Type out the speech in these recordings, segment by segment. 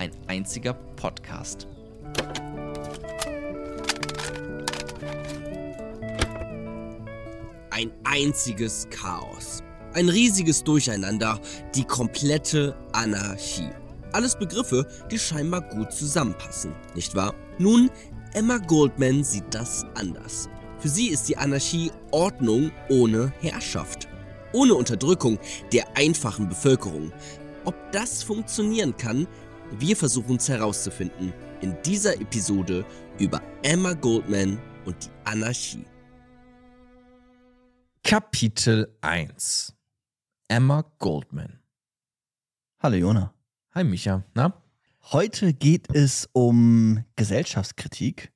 ein einziger Podcast. Ein einziges Chaos. Ein riesiges Durcheinander, die komplette Anarchie. Alles Begriffe, die scheinbar gut zusammenpassen, nicht wahr? Nun, Emma Goldman sieht das anders. Für sie ist die Anarchie Ordnung ohne Herrschaft, ohne Unterdrückung der einfachen Bevölkerung. Ob das funktionieren kann, wir versuchen es herauszufinden in dieser Episode über Emma Goldman und die Anarchie. Kapitel 1 Emma Goldman Hallo Jona. Hi Micha, na? Heute geht es um Gesellschaftskritik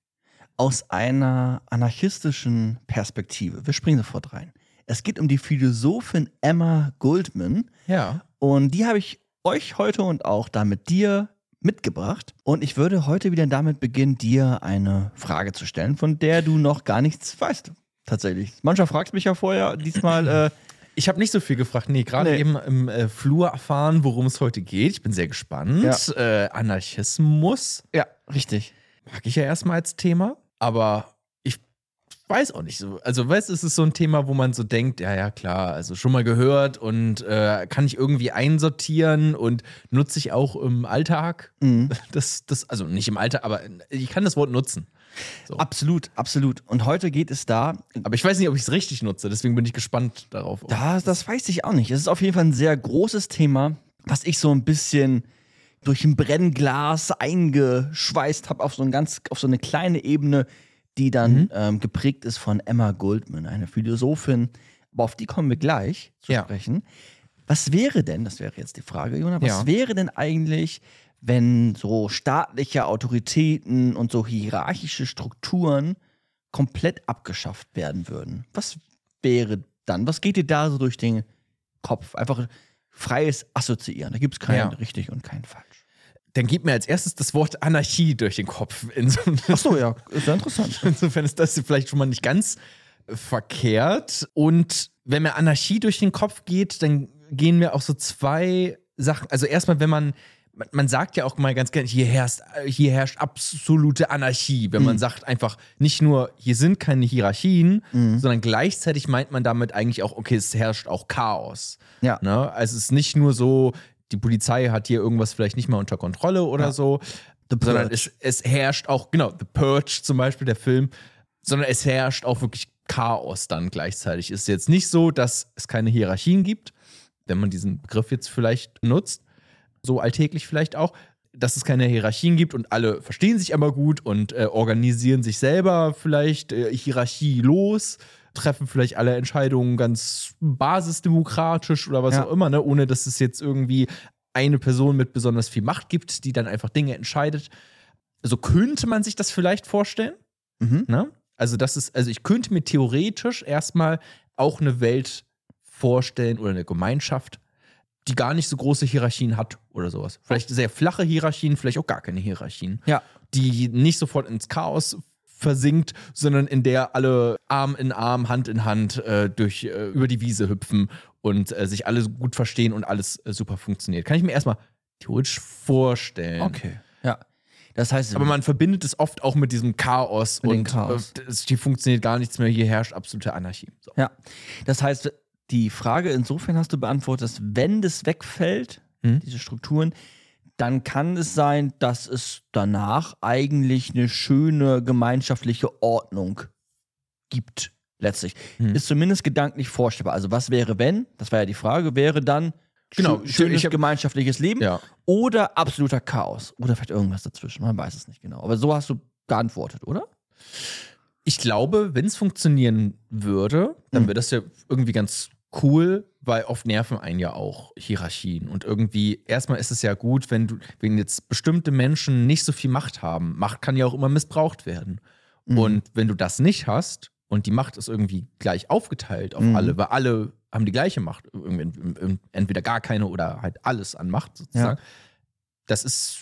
aus einer anarchistischen Perspektive. Wir springen sofort rein. Es geht um die Philosophin Emma Goldman Ja. und die habe ich euch heute und auch damit dir mitgebracht. Und ich würde heute wieder damit beginnen, dir eine Frage zu stellen, von der du noch gar nichts weißt. Tatsächlich. Mancher fragt mich ja vorher, diesmal äh, Ich habe nicht so viel gefragt. Nee, gerade Nee. eben im äh, Flur erfahren, worum es heute geht. Ich bin sehr gespannt. Äh, Anarchismus ja, richtig. mag ich ja erstmal als Thema, aber weiß auch nicht so. Also, weißt du, es ist so ein Thema, wo man so denkt, ja, ja, klar, also schon mal gehört und äh, kann ich irgendwie einsortieren und nutze ich auch im Alltag. Mhm. Das, das, also nicht im Alltag, aber ich kann das Wort nutzen. So. Absolut, absolut. Und heute geht es da Aber ich weiß nicht, ob ich es richtig nutze, deswegen bin ich gespannt darauf. Das, das weiß ich auch nicht. Es ist auf jeden Fall ein sehr großes Thema, was ich so ein bisschen durch ein Brennglas eingeschweißt habe auf so ein ganz, auf so eine kleine Ebene, die dann ähm, geprägt ist von Emma Goldman, eine Philosophin. Aber auf die kommen wir gleich zu Ja. sprechen. Was wäre denn, das wäre jetzt die Frage, Jona, was Ja. wäre denn eigentlich, wenn so staatliche Autoritäten und so hierarchische Strukturen komplett abgeschafft werden würden? Was wäre dann? Was geht dir da so durch den Kopf? Einfach freies Assoziieren. Da gibt es kein Ja. richtig und kein falsch. Dann geht mir als erstes das Wort Anarchie durch den Kopf. Inso- Achso, ja, ist ja interessant. Insofern ist das vielleicht schon mal nicht ganz verkehrt. Und wenn mir Anarchie durch den Kopf geht, dann gehen mir auch so zwei Sachen. Also erstmal, wenn man, man- sagt ja auch mal ganz gerne, hier herrscht, hier herrscht absolute Anarchie. Wenn man sagt einfach nicht nur, hier sind keine Hierarchien, sondern gleichzeitig meint man damit eigentlich auch, okay, es herrscht auch Chaos. Ja. Ne? Also es ist nicht nur so, die Polizei hat hier irgendwas vielleicht nicht mal unter Kontrolle oder Ja. so, sondern es, es herrscht auch, genau, The Purge zum Beispiel, der Film, sondern es herrscht auch wirklich Chaos dann gleichzeitig. Es ist jetzt nicht so, dass es keine Hierarchien gibt, wenn man diesen Begriff jetzt vielleicht nutzt, so alltäglich vielleicht auch, dass es keine Hierarchien gibt und alle verstehen sich aber gut und äh, organisieren sich selber vielleicht äh, hierarchielos, treffen vielleicht alle Entscheidungen ganz basisdemokratisch oder was Ja. auch immer, ne? ohne dass es jetzt irgendwie eine Person mit besonders viel Macht gibt, die dann einfach Dinge entscheidet. So könnte man sich das vielleicht vorstellen. Mhm. Ne? Also, das ist, also ich könnte mir theoretisch erstmal auch eine Welt vorstellen oder eine Gemeinschaft, die gar nicht so große Hierarchien hat oder sowas. Vielleicht sehr flache Hierarchien, vielleicht auch gar keine Hierarchien. Ja. Die nicht sofort ins Chaos versinkt, sondern in der alle Arm in Arm, Hand in Hand äh, durch äh, über die Wiese hüpfen und äh, sich alle gut verstehen und alles äh, super funktioniert. Kann ich mir erstmal theoretisch vorstellen. Okay. Ja. Das heißt, Aber man verbindet es oft auch mit diesem Chaos Mit und Chaos. Äh, es, hier funktioniert gar nichts mehr, hier herrscht absolute Anarchie. So. Ja. Das heißt, die Frage insofern hast du beantwortet, dass wenn das wegfällt, Mhm. diese Strukturen, dann kann es sein, dass es danach eigentlich eine schöne gemeinschaftliche Ordnung gibt, letztlich. Mhm. Ist zumindest gedanklich vorstellbar. Also, was wäre, wenn? Das war ja die Frage, wäre dann Genau, schö- ich- schönes hab- gemeinschaftliches Leben Ja. oder absoluter Chaos. Oder vielleicht irgendwas dazwischen, man weiß es nicht genau. Aber so hast du geantwortet, oder? Ich glaube, wenn es funktionieren würde, dann Mhm. wäre das ja irgendwie ganz cool, weil oft nerven einen ja auch Hierarchien. Und irgendwie, erstmal ist es ja gut, wenn du, wenn jetzt bestimmte Menschen nicht so viel Macht haben. Macht kann ja auch immer missbraucht werden. Mhm. Und wenn du das nicht hast und die Macht ist irgendwie gleich aufgeteilt auf Mhm. alle, weil alle haben die gleiche Macht, entweder gar keine oder halt alles an Macht sozusagen. Das ist,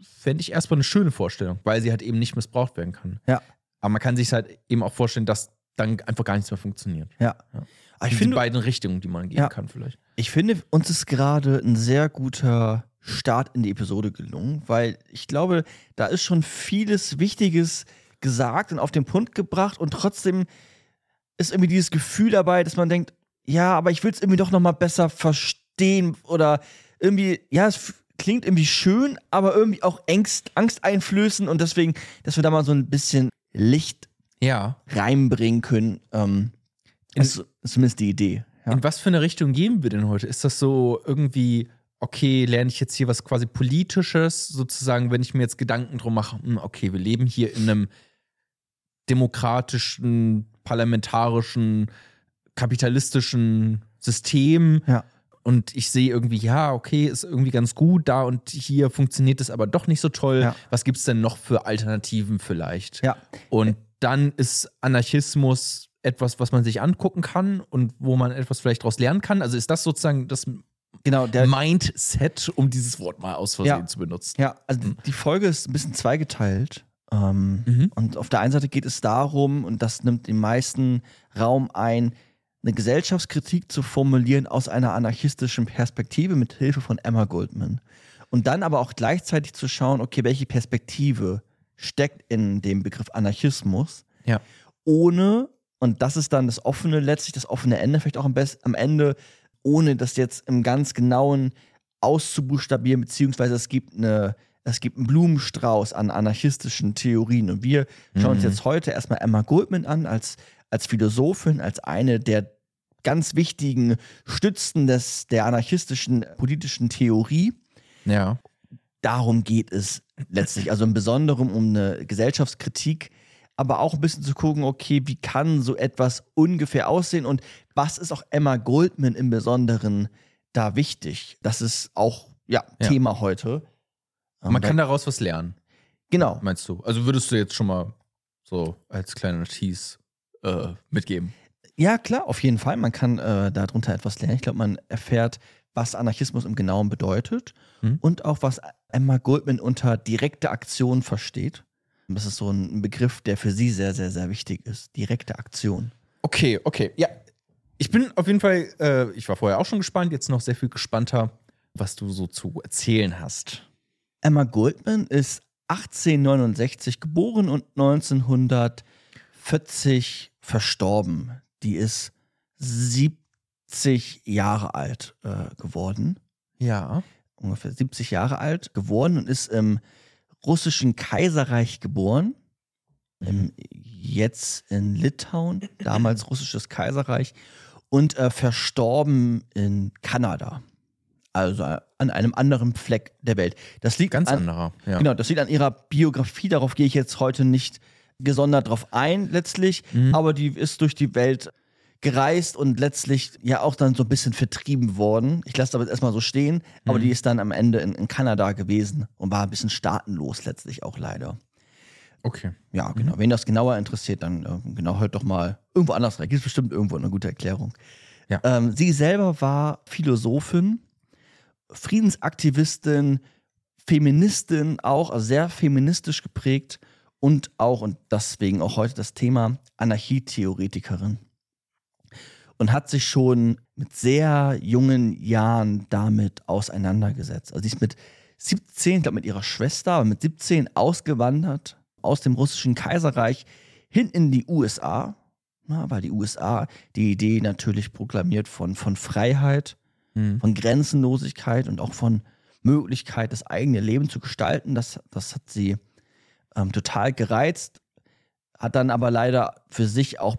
fände ich erstmal eine schöne Vorstellung, weil sie halt eben nicht missbraucht werden kann. Ja. Aber man kann sich halt eben auch vorstellen, dass dann einfach gar nichts mehr funktioniert. Ja. Ja. Aber ich die finde, beiden Richtungen, die man gehen Ja. kann, vielleicht. Ich finde, uns ist gerade ein sehr guter Start in die Episode gelungen, weil ich glaube, da ist schon vieles Wichtiges gesagt und auf den Punkt gebracht und trotzdem ist irgendwie dieses Gefühl dabei, dass man denkt, ja, aber ich will es irgendwie doch noch mal besser verstehen oder irgendwie, ja, es klingt irgendwie schön, aber irgendwie auch Angst, angsteinflößend und deswegen, dass wir da mal so ein bisschen Licht Ja. reinbringen können. Ähm, ist, ist zumindest die Idee. Ja. In was für eine Richtung gehen wir denn heute? Ist das so irgendwie, okay, lerne ich jetzt hier was quasi Politisches, sozusagen, wenn ich mir jetzt Gedanken drum mache, hm, okay, wir leben hier in einem demokratischen, parlamentarischen, kapitalistischen System. Ja. Und ich sehe irgendwie, ja, okay, ist irgendwie ganz gut da und hier funktioniert es aber doch nicht so toll. Ja. Was gibt es denn noch für Alternativen vielleicht? Ja. Und dann ist Anarchismus etwas, was man sich angucken kann und wo man etwas vielleicht daraus lernen kann. Also ist das sozusagen das Genau, der, Mindset, um dieses Wort mal aus Versehen Ja. zu benutzen. Ja, also die- die Folge ist ein bisschen zweigeteilt. Ähm, Mhm. Und auf der einen Seite geht es darum, und das nimmt den meisten Raum ein, eine Gesellschaftskritik zu formulieren aus einer anarchistischen Perspektive mit Hilfe von Emma Goldman. Und dann aber auch gleichzeitig zu schauen, okay, welche Perspektive steckt in dem Begriff Anarchismus, Ja. ohne, und das ist dann das offene, letztlich das offene Ende, vielleicht auch am, best, am Ende, ohne das jetzt im ganz genauen auszubuchstabieren, beziehungsweise es gibt eine, es gibt einen Blumenstrauß an anarchistischen Theorien. Und wir schauen uns Mhm. jetzt heute erstmal Emma Goldman an, als, als Philosophin, als eine der ganz wichtigen Stützen des, der anarchistischen politischen Theorie. Ja. Darum geht es letztlich. Also im Besonderen um eine Gesellschaftskritik, aber auch ein bisschen zu gucken, okay, wie kann so etwas ungefähr aussehen und was ist auch Emma Goldman im Besonderen da wichtig? Das ist auch ja, Ja. Thema heute. Man Ähm, kann daraus was lernen, genau. meinst du? Also würdest du jetzt schon mal so als kleiner Tease äh, mitgeben? Ja, klar, auf jeden Fall. Man kann äh, darunter etwas lernen. Ich glaube, man erfährt, was Anarchismus im Genauen bedeutet Mhm. und auch, was Emma Goldman unter direkte Aktion versteht. Das ist so ein Begriff, der für sie sehr, sehr, sehr wichtig ist. Direkte Aktion. Okay, okay. Ja. Ich bin auf jeden Fall, äh, ich war vorher auch schon gespannt, jetzt noch sehr viel gespannter, was du so zu erzählen hast. Emma Goldman ist 1869 geboren und 1940 verstorben. Die ist 70 Jahre alt äh, geworden. Ja. ungefähr 70 Jahre alt geworden und ist im russischen Kaiserreich geboren. Im, jetzt in Litauen, damals russisches Kaiserreich, und äh, verstorben in Kanada. Also äh, an einem anderen Fleck der Welt. Das liegt Ganz an, anderer. Ja. Genau, das liegt an ihrer Biografie. Darauf gehe ich jetzt heute nicht gesondert drauf ein, letztlich. Mhm. Aber die ist durch die Welt gereist und letztlich ja auch dann so ein bisschen vertrieben worden. Ich lasse das erstmal so stehen. Aber Mhm. die ist dann am Ende in, in Kanada gewesen und war ein bisschen staatenlos letztlich auch leider. Okay. Ja, genau. Wen das genauer interessiert, dann äh, genau hört doch mal irgendwo anders rein. Gibt es bestimmt irgendwo eine gute Erklärung. Ja. Ähm, sie selber war Philosophin, Friedensaktivistin, Feministin auch, also sehr feministisch geprägt und auch, und deswegen auch heute das Thema, Anarchietheoretikerin. Und hat sich schon mit sehr jungen Jahren damit auseinandergesetzt. Also sie ist mit 17, ich glaube mit ihrer Schwester, aber mit 17 ausgewandert aus dem russischen Kaiserreich hin in die USA. Na, weil die USA die Idee natürlich proklamiert von, von Freiheit, Mhm. von Grenzenlosigkeit und auch von Möglichkeit, das eigene Leben zu gestalten. Das, das hat sie ähm, total gereizt, hat dann aber leider für sich auch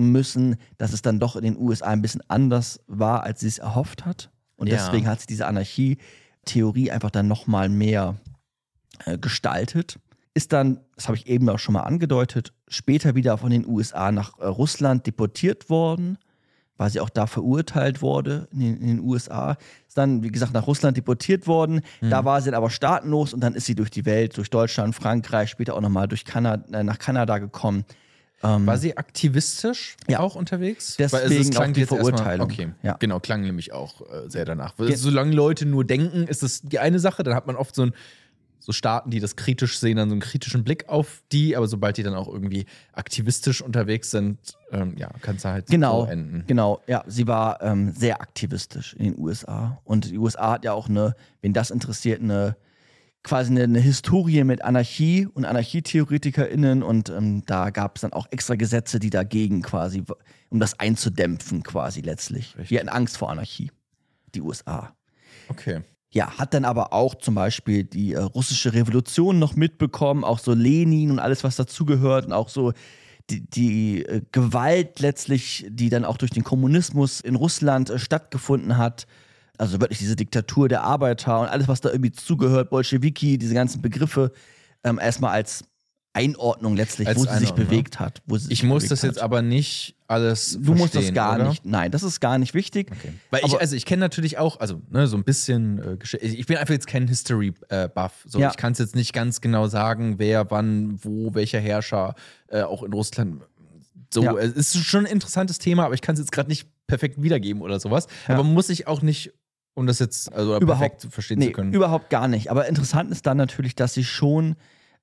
müssen, dass es dann doch in den USA ein bisschen anders war, als sie es erhofft hat. Und Ja. deswegen hat sie diese Anarchie-Theorie einfach dann nochmal mehr äh, gestaltet. Ist dann, das habe ich eben auch schon mal angedeutet, später wieder von den USA nach äh, Russland deportiert worden, weil sie auch da verurteilt wurde in den, in den USA. Ist dann, wie gesagt, nach Russland deportiert worden. Da war sie dann aber staatenlos und dann ist sie durch die Welt, durch Deutschland, Frankreich, später auch nochmal durch Kanada, äh, nach Kanada gekommen. Ähm, War sie aktivistisch Ja. auch unterwegs? Deswegen es auch klang die Verurteilung. Okay, Ja. genau, klang nämlich auch äh, sehr danach. Ge- Solange Leute nur denken, ist das die eine Sache, dann hat man oft so ein so Staaten, die das kritisch sehen, dann so einen kritischen Blick auf die, aber sobald die dann auch irgendwie aktivistisch unterwegs sind, ähm, ja, kann es halt Genau, so enden. genau. Ja, sie war ähm, sehr aktivistisch in den USA. Und die USA hat ja auch eine, wen das interessiert, eine quasi eine, eine Historie mit Anarchie und AnarchietheoretikerInnen. Und ähm, da gab es dann auch extra Gesetze, die dagegen quasi, um das einzudämpfen, quasi letztlich. Richtig. Die hatten Angst vor Anarchie. Die USA. Okay. Ja, hat dann aber auch zum Beispiel die äh, russische Revolution noch mitbekommen, auch so Lenin und alles, was dazugehört und auch so die, die äh, Gewalt letztlich, die dann auch durch den Kommunismus in Russland äh, stattgefunden hat. Also wirklich diese Diktatur der Arbeiter und alles, was da irgendwie zugehört, Bolschewiki, diese ganzen Begriffe, ähm, erstmal als Einordnung letztlich, Als wo sie sich Einordnung, bewegt hat. Wo sie sich Ich muss das jetzt hat. aber nicht alles Du musst das gar oder? nicht. Nein, das ist gar nicht wichtig. Okay. Weil ich, Aber- also ich kenne natürlich auch, also ne, so ein bisschen äh, Ich bin einfach jetzt kein History-Buff. so, Ja. Ich kann es jetzt nicht ganz genau sagen, wer, wann, wo, welcher Herrscher äh, auch in Russland. So, Ja. es ist schon ein interessantes Thema, aber ich kann es jetzt gerade nicht perfekt wiedergeben oder sowas. Ja. Aber muss ich auch nicht, um das jetzt also Überhaupt- perfekt verstehen Nee, zu können. überhaupt gar nicht. Aber interessant ist dann natürlich, dass sie schon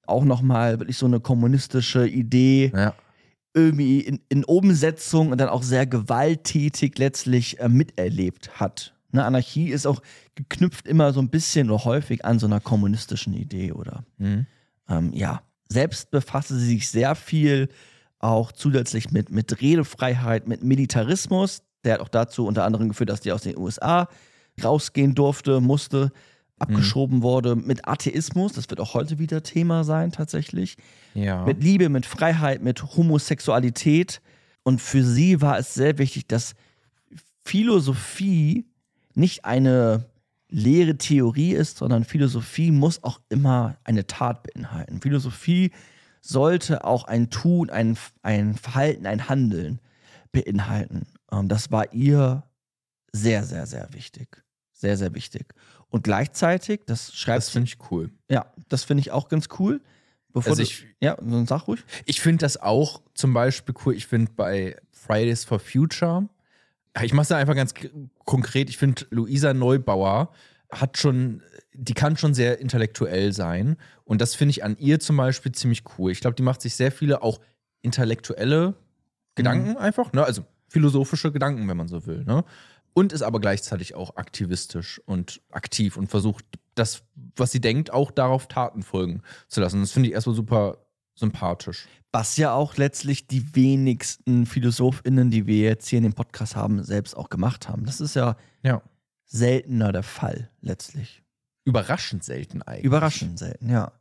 auch nochmal wirklich so eine kommunistische Idee ja. irgendwie in, in Umsetzung und dann auch sehr gewalttätig letztlich äh, miterlebt hat. Ne, Anarchie ist auch geknüpft immer so ein bisschen oder häufig an so einer kommunistischen Idee oder Mhm. ähm, ja. Selbst befasste sie sich sehr viel auch zusätzlich mit, mit Redefreiheit, mit Militarismus. Der hat auch dazu unter anderem geführt, dass die aus den USA rausgehen durfte, musste, abgeschoben wurde. Mit Atheismus, das wird auch heute wieder Thema sein tatsächlich. ja. Mit Liebe, mit Freiheit, mit Homosexualität. Und für sie war es sehr wichtig, dass Philosophie nicht eine leere Theorie ist, sondern Philosophie muss auch immer eine Tat beinhalten. Philosophie sollte auch ein Tun, ein, ein Verhalten, ein Handeln beinhalten. Ähm, das war ihr sehr, sehr, sehr wichtig. Sehr, sehr wichtig. Und gleichzeitig, das schreibt das finde ich cool. ja, das finde ich auch ganz cool. Bevor Also du- ich- ja, dann sag ruhig. Ich finde das auch zum Beispiel cool. Ich finde bei Fridays for Future, ich mache es einfach ganz konkret. Ich finde, Luisa Neubauer hat schon, die kann schon sehr intellektuell sein. Und das finde ich an ihr zum Beispiel ziemlich cool. Ich glaube, die macht sich sehr viele auch intellektuelle Gedanken einfach, ne? Also philosophische Gedanken, wenn man so will, ne? Und ist aber gleichzeitig auch aktivistisch und aktiv und versucht, das, was sie denkt, auch darauf Taten folgen zu lassen. Das finde ich erstmal super sympathisch. Was ja auch letztlich die wenigsten PhilosophInnen, die wir jetzt hier in dem Podcast haben, selbst auch gemacht haben. Das ist ja Ja. seltener der Fall, letztlich. Überraschend selten eigentlich. Überraschend selten, ja.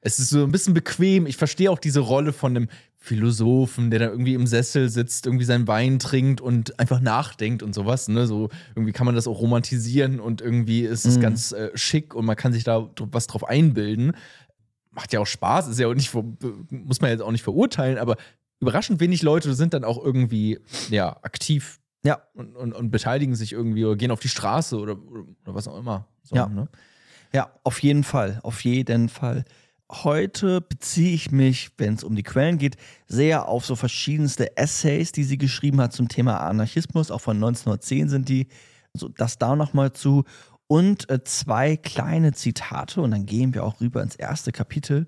Es ist so ein bisschen bequem. Ich verstehe auch diese Rolle von einem Philosophen, der da irgendwie im Sessel sitzt, irgendwie seinen Wein trinkt und einfach nachdenkt und sowas. Ne? So irgendwie kann man das auch romantisieren und irgendwie ist es Mhm. ganz äh, schick und man kann sich da was drauf einbilden. Macht ja auch Spaß, ist ja auch nicht, muss man jetzt auch nicht verurteilen, aber überraschend wenig Leute sind dann auch irgendwie ja, aktiv Ja, und, und, und beteiligen sich irgendwie oder gehen auf die Straße oder, oder was auch immer. So, Ja. Ne? ja, auf jeden Fall, auf jeden Fall. Heute beziehe ich mich, wenn es um die Quellen geht, sehr auf so verschiedenste Essays, die sie geschrieben hat zum Thema Anarchismus. Auch von 1910 sind die. So, das da nochmal zu. Und äh, zwei kleine Zitate. Und dann gehen wir auch rüber ins erste Kapitel.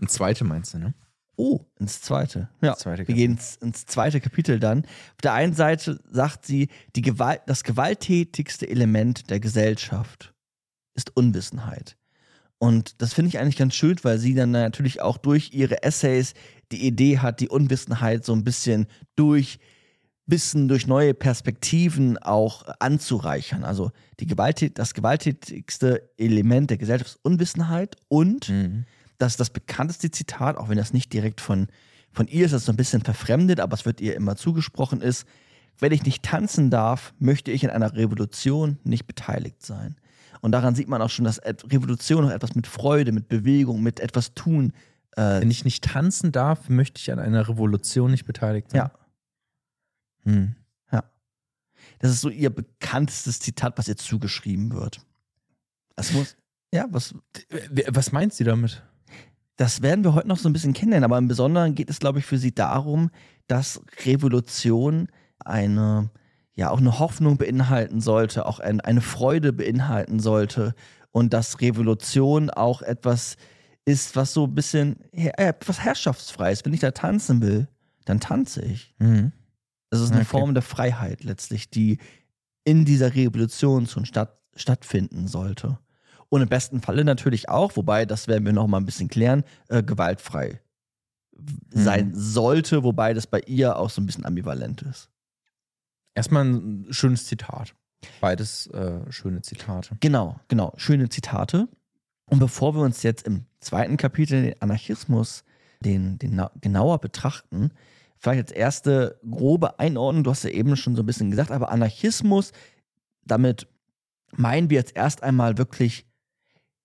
Ein zweite meinst du, ne? Oh, ins zweite. Ja, Zweite wir gehen ins, ins zweite Kapitel dann. Auf der einen Seite sagt sie, die Gewalt, das gewalttätigste Element der Gesellschaft ist Unwissenheit. Und das finde ich eigentlich ganz schön, weil sie dann natürlich auch durch ihre Essays die Idee hat, die Unwissenheit so ein bisschen durch Wissen, durch neue Perspektiven auch anzureichern. Also die Gewaltät das gewalttätigste Element der Gesellschaft ist Unwissenheit und Mhm. das ist das bekannteste Zitat, auch wenn das nicht direkt von, von ihr ist, das ist so ein bisschen verfremdet, aber es wird ihr immer zugesprochen, ist, wenn ich nicht tanzen darf, möchte ich in einer Revolution nicht beteiligt sein. Und daran sieht man auch schon, dass Revolution auch etwas mit Freude, mit Bewegung, mit etwas tun. Äh, Wenn ich nicht tanzen darf, möchte ich an einer Revolution nicht beteiligt sein. ja, Hm. ja. Das ist so ihr bekanntestes Zitat, was ihr zugeschrieben wird. Das muss, ja, was, Was meint sie damit? das werden wir heute noch so ein bisschen kennenlernen, aber im Besonderen geht es, glaube ich, für sie darum, dass Revolution eine, ja, auch eine Hoffnung beinhalten sollte, auch ein, eine Freude beinhalten sollte und dass Revolution auch etwas ist, was so ein bisschen, äh, etwas herrschaftsfreies. Wenn ich da tanzen will, dann tanze ich. Mhm. Das ist eine Okay. Form der Freiheit letztlich, die in dieser Revolution schon statt, stattfinden sollte. Und im besten Falle natürlich auch, wobei, das werden wir noch mal ein bisschen klären, äh, gewaltfrei sein sollte, wobei das bei ihr auch so ein bisschen ambivalent ist. Erstmal ein schönes Zitat. Beides äh, schöne Zitate. Genau, genau. Schöne Zitate. Und bevor wir uns jetzt im zweiten Kapitel den Anarchismus den, den na- genauer betrachten, vielleicht als erste grobe Einordnung, du hast ja eben schon so ein bisschen gesagt, aber Anarchismus, damit meinen wir jetzt erst einmal wirklich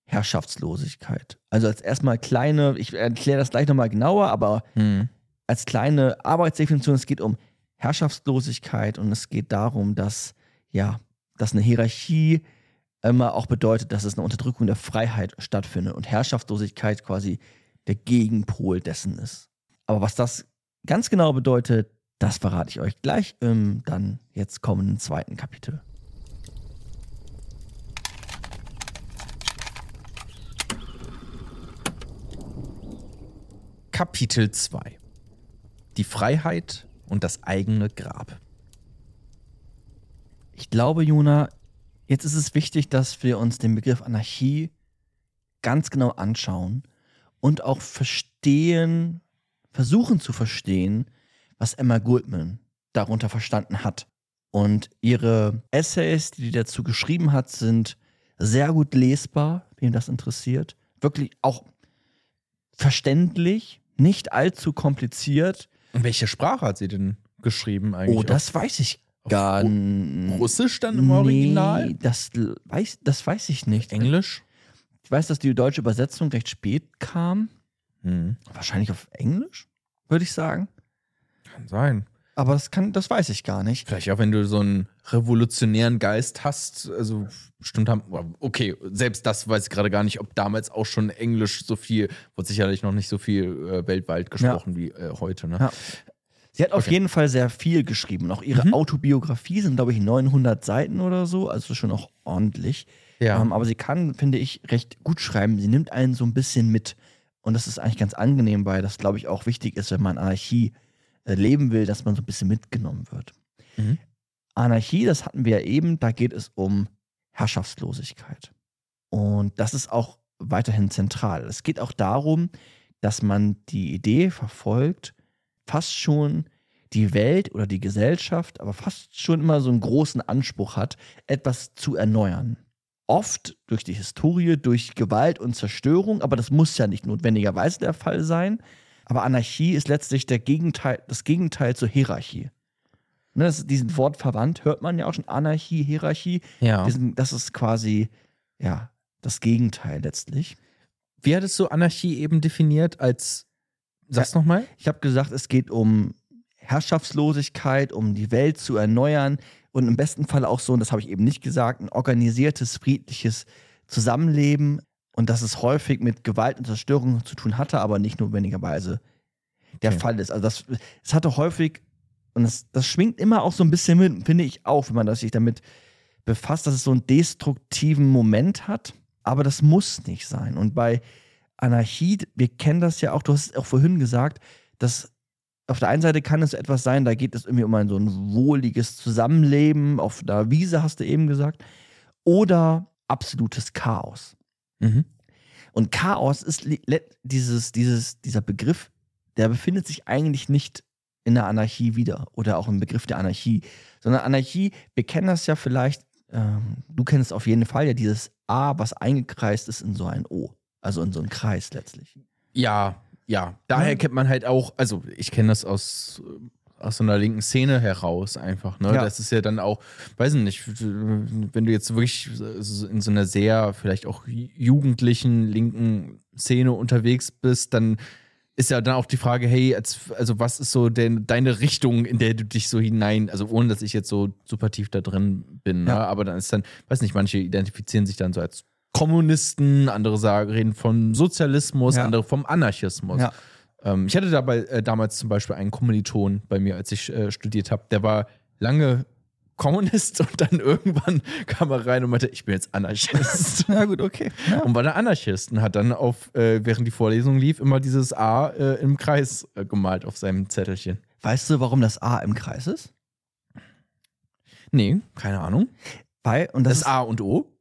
Herrschaftslosigkeit. Also als erstmal kleine, ich erkläre das gleich nochmal genauer, aber Mhm. als kleine Arbeitsdefinition, es geht um Herrschaftslosigkeit und es geht darum, dass, ja, dass eine Hierarchie immer auch bedeutet, dass es eine Unterdrückung der Freiheit stattfindet und Herrschaftslosigkeit quasi der Gegenpol dessen ist. Aber was das ganz genau bedeutet, das verrate ich euch gleich im dann jetzt kommenden zweiten Kapitel. Kapitel 2 Die Freiheit und das eigene Grab. Ich glaube, Juna, jetzt ist es wichtig, dass wir uns den Begriff Anarchie ganz genau anschauen und auch verstehen, versuchen zu verstehen, was Emma Goldman darunter verstanden hat. Und ihre Essays, die sie dazu geschrieben hat, sind sehr gut lesbar, wem das interessiert. Wirklich auch verständlich, nicht allzu kompliziert. In welcher Sprache hat sie denn geschrieben eigentlich? Oh, das weiß ich gar nicht. Russisch dann im Original? Nee, das l- weiß, das weiß ich nicht. Englisch? Ich weiß, dass die deutsche Übersetzung recht spät kam. Mhm. Wahrscheinlich auf Englisch, würde ich sagen. Kann sein. Aber das kann, das weiß ich gar nicht. Vielleicht auch, wenn du so einen revolutionären Geist hast. Also, bestimmt haben. Okay, selbst das weiß ich gerade gar nicht, ob damals auch schon Englisch so viel, wurde sicherlich noch nicht so viel äh, weltweit gesprochen wie äh, heute. Ne? Ja. Sie hat auf Okay. jeden Fall sehr viel geschrieben. Auch ihre Mhm. Autobiografie sind, glaube ich, 900 Seiten oder so. Also schon auch ordentlich. Ja. Ähm, aber sie kann, finde ich, recht gut schreiben. Sie nimmt einen so ein bisschen mit. Und das ist eigentlich ganz angenehm, weil das, glaube ich, auch wichtig ist, wenn man Anarchie leben will, dass man so ein bisschen mitgenommen wird. Mhm. Anarchie, das hatten wir ja eben, da geht es um Herrschaftslosigkeit. Und das ist auch weiterhin zentral. Es geht auch darum, dass man die Idee verfolgt, fast schon die Welt oder die Gesellschaft, aber fast schon immer so einen großen Anspruch hat, etwas zu erneuern. Oft durch die Historie, durch Gewalt und Zerstörung, aber das muss ja nicht notwendigerweise der Fall sein. Aber Anarchie ist letztlich der Gegenteil, das Gegenteil zur Hierarchie. Ne, das, diesen Wort verwandt hört man ja auch schon, Anarchie, Hierarchie. ja. Diesen, das ist quasi, ja, das Gegenteil letztlich. Wie hattest du Anarchie eben definiert als. Sag's nochmal? Ich habe gesagt, es geht um Herrschaftslosigkeit, um die Welt zu erneuern und im besten Fall auch so, und das habe ich eben nicht gesagt, ein organisiertes, friedliches Zusammenleben und dass es häufig mit Gewalt und Zerstörung zu tun hatte, aber nicht notwendigerweise der Okay. Fall ist. Also das, es hatte häufig, und das, das schwingt immer auch so ein bisschen mit, finde ich auch, wenn man das sich damit befasst, dass es so einen destruktiven Moment hat, aber das muss nicht sein. Und bei Anarchie, wir kennen das ja auch, du hast es auch vorhin gesagt, dass auf der einen Seite kann es etwas sein, da geht es irgendwie um ein so ein wohliges Zusammenleben, auf der Wiese hast du eben gesagt, oder absolutes Chaos. Mhm. Und Chaos ist dieses, dieses, dieser Begriff, der befindet sich eigentlich nicht in der Anarchie wieder oder auch im Begriff der Anarchie, sondern Anarchie, wir kennen das ja vielleicht, ähm, du kennst auf jeden Fall ja dieses A, was eingekreist ist in so ein O, also in so einen Kreis letztlich. Ja, ja. Daher Ja. kennt man halt auch, also ich kenne das aus, aus so einer linken Szene heraus einfach. Ne? Ja. Das ist ja dann auch, weiß ich nicht, wenn du jetzt wirklich in so einer sehr vielleicht auch jugendlichen linken Szene unterwegs bist, dann ist ja dann auch die Frage, hey, als, also was ist so denn deine Richtung, in der du dich so hinein, also ohne dass ich jetzt so super tief da drin bin, Ja. ne? aber dann ist dann, weiß nicht, manche identifizieren sich dann so als Kommunisten, andere sagen, reden von Sozialismus, Ja. andere vom Anarchismus. Ja. Ähm, ich hatte dabei äh, damals zum Beispiel einen Kommiliton bei mir, als ich äh, studiert habe, der war lange Kommunist und dann irgendwann kam er rein und meinte, ich bin jetzt Anarchist. Ja, gut, okay. Ja. und war der Anarchist und hat dann auf, äh, während die Vorlesung lief, immer dieses A äh, im Kreis äh, gemalt auf seinem Zettelchen. Weißt du, warum das A im Kreis ist? Nee, keine Ahnung. Weil, und Das, das, ist A und O.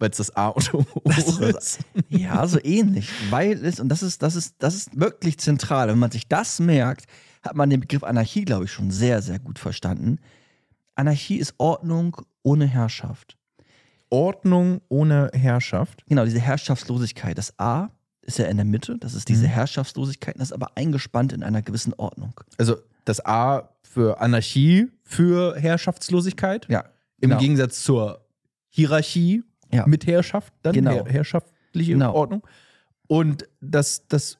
Weil es das A und O ist. Ja, so ähnlich. Weil es, und das ist, das ist, das ist wirklich zentral. Wenn man sich das merkt, hat man den Begriff Anarchie, glaube ich, schon sehr, sehr gut verstanden. Anarchie ist Ordnung ohne Herrschaft. Ordnung ohne Herrschaft. Genau, diese Herrschaftslosigkeit. Das A ist ja in der Mitte, das ist diese Mhm. Herrschaftslosigkeit, das ist aber eingespannt in einer gewissen Ordnung. Also das A für Anarchie, für Herrschaftslosigkeit. Ja. Im genau. Gegensatz zur Hierarchie Ja. mit Herrschaft, dann Genau. her herrschaftliche Genau. Ordnung. Und das, das,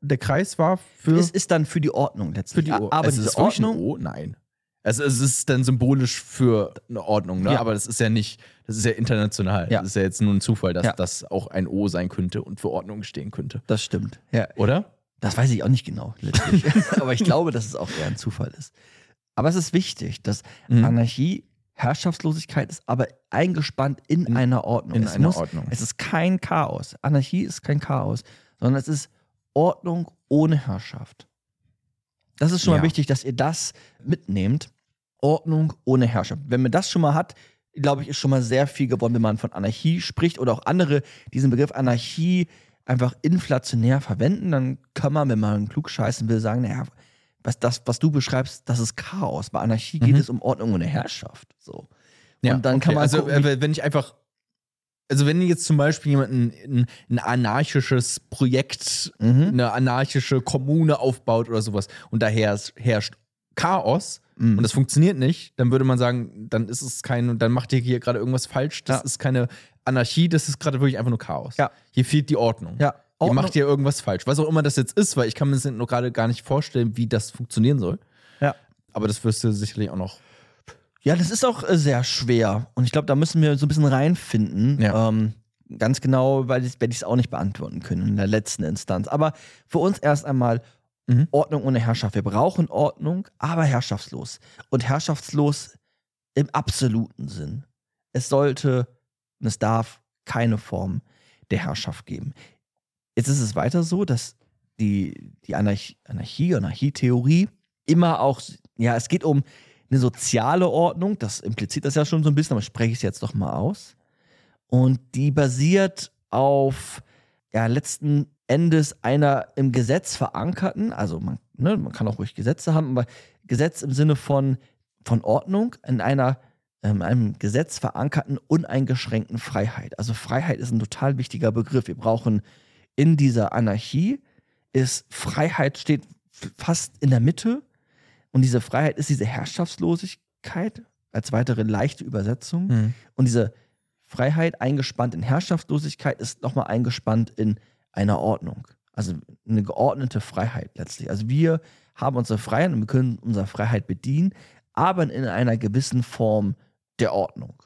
der Kreis war für, Es ist dann für die Ordnung letztlich. für die Ordnung. Aber es diese ist Ordnung, O? Nein. Also es ist dann symbolisch für eine Ordnung, ne? Ja. aber das ist ja nicht, das ist ja international. Ja. Das ist ja jetzt nur ein Zufall, dass Ja. das auch ein O sein könnte und für Ordnung stehen könnte. das stimmt. Ja. Oder? Das weiß ich auch nicht genau, letztlich. aber ich glaube, dass es auch eher ein Zufall ist. Aber es ist wichtig, dass Mhm. Anarchie Herrschaftslosigkeit ist, aber eingespannt in, In- einer Ordnung. in es einer muss, Ordnung. Es ist kein Chaos. Anarchie ist kein Chaos, sondern es ist Ordnung ohne Herrschaft. Das ist schon Ja. mal wichtig, dass ihr das mitnehmt. Ordnung ohne Herrschaft. Wenn man das schon mal hat, glaube ich, ist schon mal sehr viel gewonnen, wenn man von Anarchie spricht oder auch andere diesen Begriff Anarchie einfach inflationär verwenden, dann kann man, wenn man klug scheißen will, sagen, naja, was, das, was du beschreibst, das ist Chaos. Bei Anarchie geht Mhm. es um Ordnung ohne Herrschaft. So. Ja, Und dann okay. kann man also, gucken, äh, wenn ich einfach, also wenn jetzt zum Beispiel jemand ein, ein, anarchisches Projekt, Mhm. eine anarchische Kommune aufbaut oder sowas und da herrscht, herrscht Chaos Mhm. und das funktioniert nicht, dann würde man sagen, dann ist es kein, dann macht ihr hier gerade irgendwas falsch. Das Ja. ist keine Anarchie, das ist gerade wirklich einfach nur Chaos. Ja. Hier fehlt die Ordnung. Ja, Ihr Ordnung- macht ja irgendwas falsch. Was auch immer das jetzt ist, weil ich kann mir das noch gerade gar nicht vorstellen, wie das funktionieren soll. Ja. Aber das wirst du sicherlich auch noch. Ja, das ist auch äh, sehr schwer. Und ich glaube, da müssen wir so ein bisschen reinfinden. Ja. Ähm, ganz genau, weil ich, werde ich es auch nicht beantworten können in der letzten Instanz. Aber für uns erst einmal Mhm. Ordnung ohne Herrschaft. Wir brauchen Ordnung, aber herrschaftslos. Und herrschaftslos im absoluten Sinn. Es sollte und es darf keine Form der Herrschaft geben. Jetzt ist es weiter so, dass die, die Anarchie, Anarchie, Anarchietheorie immer auch, ja, es geht um eine soziale Ordnung, das impliziert das ja schon so ein bisschen, aber spreche ich es jetzt doch mal aus. Und die basiert auf, ja, letzten Endes einer im Gesetz verankerten, also man, ne, man kann auch ruhig Gesetze haben, aber Gesetz im Sinne von, von Ordnung in einer ähm, einem Gesetz verankerten uneingeschränkten Freiheit. Also Freiheit ist ein total wichtiger Begriff. Wir brauchen in dieser Anarchie ist Freiheit steht fast in der Mitte und diese Freiheit ist diese Herrschaftslosigkeit als weitere leichte Übersetzung und diese Freiheit eingespannt in Herrschaftslosigkeit ist nochmal eingespannt in einer Ordnung. Also eine geordnete Freiheit letztlich. Also wir haben unsere Freiheit und wir können unsere Freiheit bedienen, aber in einer gewissen Form der Ordnung.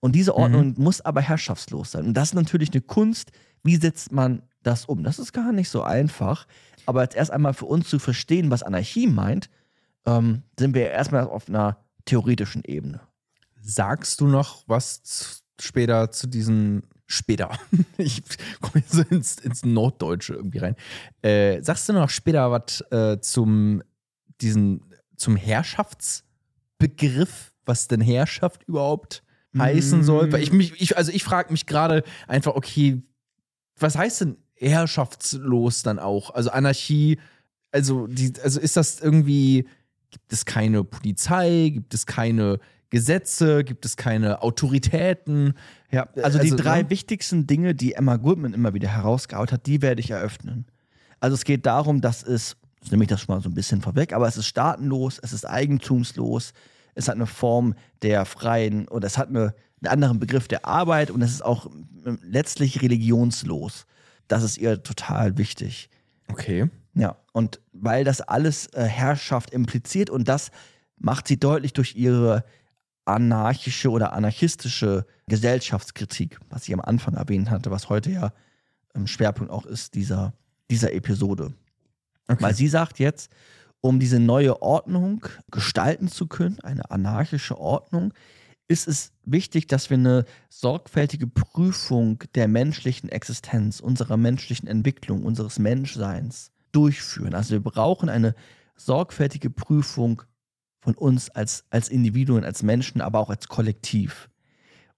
Und diese Ordnung muss aber herrschaftslos sein. Und das ist natürlich eine Kunst. Wie setzt man das um? Das ist gar nicht so einfach. Aber jetzt erst einmal für uns zu verstehen, was Anarchie meint, ähm, sind wir erstmal auf einer theoretischen Ebene. Sagst du noch was später zu diesen später? ich komme jetzt so ins, ins Norddeutsche irgendwie rein. Äh, sagst du noch später was äh, zum diesen zum Herrschaftsbegriff, was denn Herrschaft überhaupt heißen soll? Weil ich mich, ich, also ich frage mich gerade einfach, okay, was heißt denn herrschaftslos dann auch? Also Anarchie, also die, also ist das irgendwie, gibt es keine Polizei, gibt es keine Gesetze, gibt es keine Autoritäten? Ja, also die Also, drei ne? wichtigsten Dinge, die Emma Goodman immer wieder herausgehauen hat, die werde ich eröffnen. Also es geht darum, dass es, jetzt nehme ich das schon mal so ein bisschen vorweg, aber es ist staatenlos, es ist eigentumslos, es hat eine Form der freien oder es hat eine, einen anderen Begriff der Arbeit und es ist auch ähm, letztlich religionslos. Das ist ihr total wichtig. Okay. Ja, und weil das alles äh, Herrschaft impliziert und das macht sie deutlich durch ihre anarchische oder anarchistische Gesellschaftskritik, was ich am Anfang erwähnt hatte, was heute ja im Schwerpunkt auch ist dieser, dieser Episode. okay. Weil sie sagt jetzt, um diese neue Ordnung gestalten zu können, eine anarchische Ordnung, ist es wichtig, dass wir eine sorgfältige Prüfung der menschlichen Existenz, unserer menschlichen Entwicklung, unseres Menschseins durchführen. Also wir brauchen eine sorgfältige Prüfung von uns als, als Individuen, als Menschen, aber auch als Kollektiv,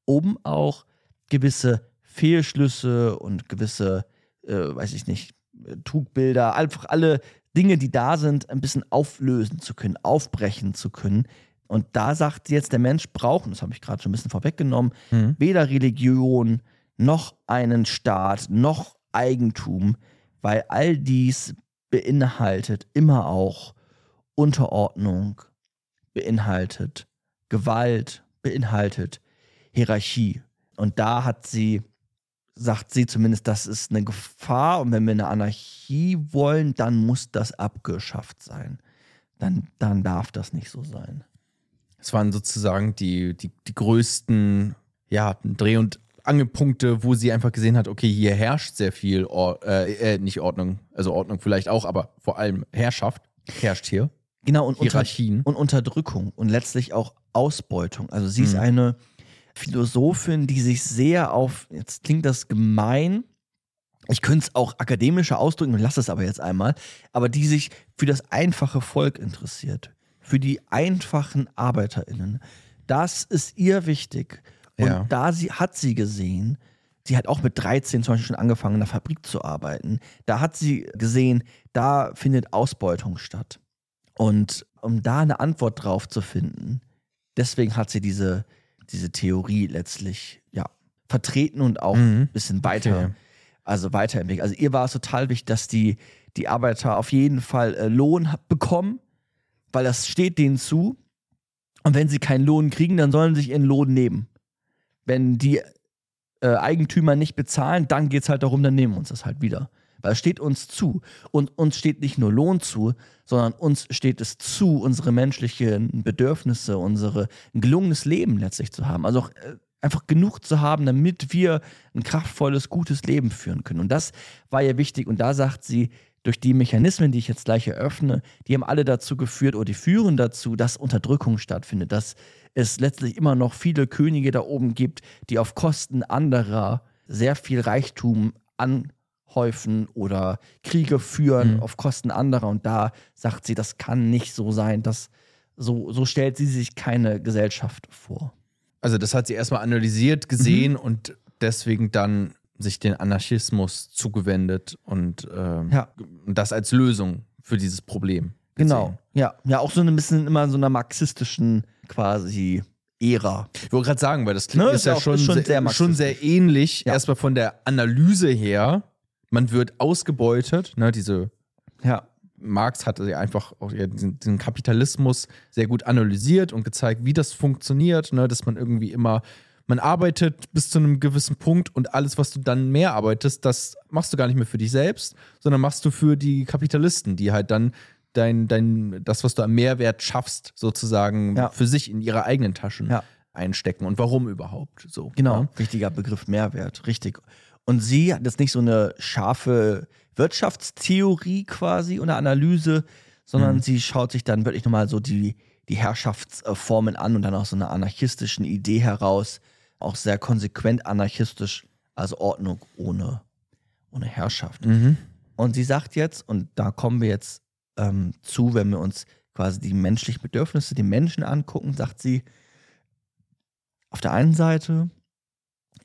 um auch gewisse Fehlschlüsse und gewisse, äh, weiß ich nicht, Trugbilder, einfach alle Dinge, die da sind, ein bisschen auflösen zu können, aufbrechen zu können. Und da sagt sie jetzt, der Mensch braucht, und das habe ich gerade schon ein bisschen vorweggenommen, Mhm. weder Religion noch einen Staat noch Eigentum, weil all dies beinhaltet immer auch Unterordnung, beinhaltet Gewalt, beinhaltet Hierarchie. Und da hat sie, sagt sie zumindest, das ist eine Gefahr und wenn wir eine Anarchie wollen, dann muss das abgeschafft sein. Dann, dann darf das nicht so sein. Es waren sozusagen die, die, die größten ja, Dreh- und Angelpunkte, wo sie einfach gesehen hat, okay, hier herrscht sehr viel, Or äh, äh, nicht Ordnung, also Ordnung vielleicht auch, aber vor allem Herrschaft herrscht hier. Genau, und, unter, Hierarchien. und Unterdrückung und letztlich auch Ausbeutung. Also sie ist Mhm. eine Philosophin, die sich sehr auf, jetzt klingt das gemein, ich könnte es auch akademischer ausdrücken und lasse es aber jetzt einmal, aber die sich für das einfache Volk interessiert, für die einfachen ArbeiterInnen. Das ist ihr wichtig. Und Ja. da sie, hat sie gesehen, sie hat auch mit 13 zum Beispiel schon angefangen, in der Fabrik zu arbeiten. Da hat sie gesehen, da findet Ausbeutung statt. Und um da eine Antwort drauf zu finden, deswegen hat sie diese, diese Theorie letztlich ja, vertreten und auch Mhm. ein bisschen weiter, Okay. also weiterentwickelt. Also ihr war es total wichtig, dass die, die Arbeiter auf jeden Fall äh, Lohn bekommen, weil das steht denen zu. Und wenn sie keinen Lohn kriegen, dann sollen sie sich ihren Lohn nehmen. Wenn die äh, Eigentümer nicht bezahlen, dann geht es halt darum, dann nehmen wir uns das halt wieder. Weil es steht uns zu. Und uns steht nicht nur Lohn zu, sondern uns steht es zu, unsere menschlichen Bedürfnisse, unsere ein gelungenes Leben letztlich zu haben. Also auch äh, einfach genug zu haben, damit wir ein kraftvolles, gutes Leben führen können. Und das war ihr wichtig. Und da sagt sie, durch die Mechanismen, die ich jetzt gleich eröffne, die haben alle dazu geführt oder die führen dazu, dass Unterdrückung stattfindet, dass es letztlich immer noch viele Könige da oben gibt, die auf Kosten anderer sehr viel Reichtum anhäufen oder Kriege führen Mhm. auf Kosten anderer. Und da sagt sie, das kann nicht so sein. Das, so, so stellt sie sich keine Gesellschaft vor. Also das hat sie erstmal analysiert, gesehen und deswegen dann sich den Anarchismus zugewendet und ähm, Ja. das als Lösung für dieses Problem. Genau. gesehen. Ja, ja, auch so ein bisschen immer so einer marxistischen quasi Ära. Ich wollte gerade sagen, weil das klingt Ne, ist ist ja schon, schon sehr, sehr schon sehr ähnlich. Ja. Erstmal von der Analyse her, man wird ausgebeutet, ne, diese Ja. Marx hatte ja einfach auch diesen, diesen Kapitalismus sehr gut analysiert und gezeigt, wie das funktioniert, ne, dass man irgendwie immer, man arbeitet bis zu einem gewissen Punkt und alles, was du dann mehr arbeitest, das machst du gar nicht mehr für dich selbst, sondern machst du für die Kapitalisten, die halt dann dein, dein, das, was du am Mehrwert schaffst, sozusagen Ja. für sich in ihre eigenen Taschen Ja. einstecken. Und warum überhaupt so? Genau, ne? wichtiger Begriff Mehrwert, richtig. Und sie hat jetzt nicht so eine scharfe Wirtschaftstheorie quasi oder Analyse, sondern Mhm. sie schaut sich dann wirklich nochmal so die, die Herrschaftsformen an und dann aus so einer anarchistischen Idee heraus, auch sehr konsequent anarchistisch, also Ordnung ohne, ohne Herrschaft. Mhm. Und sie sagt jetzt, und da kommen wir jetzt ähm, zu, wenn wir uns quasi die menschlichen Bedürfnisse, die Menschen angucken, sagt sie, auf der einen Seite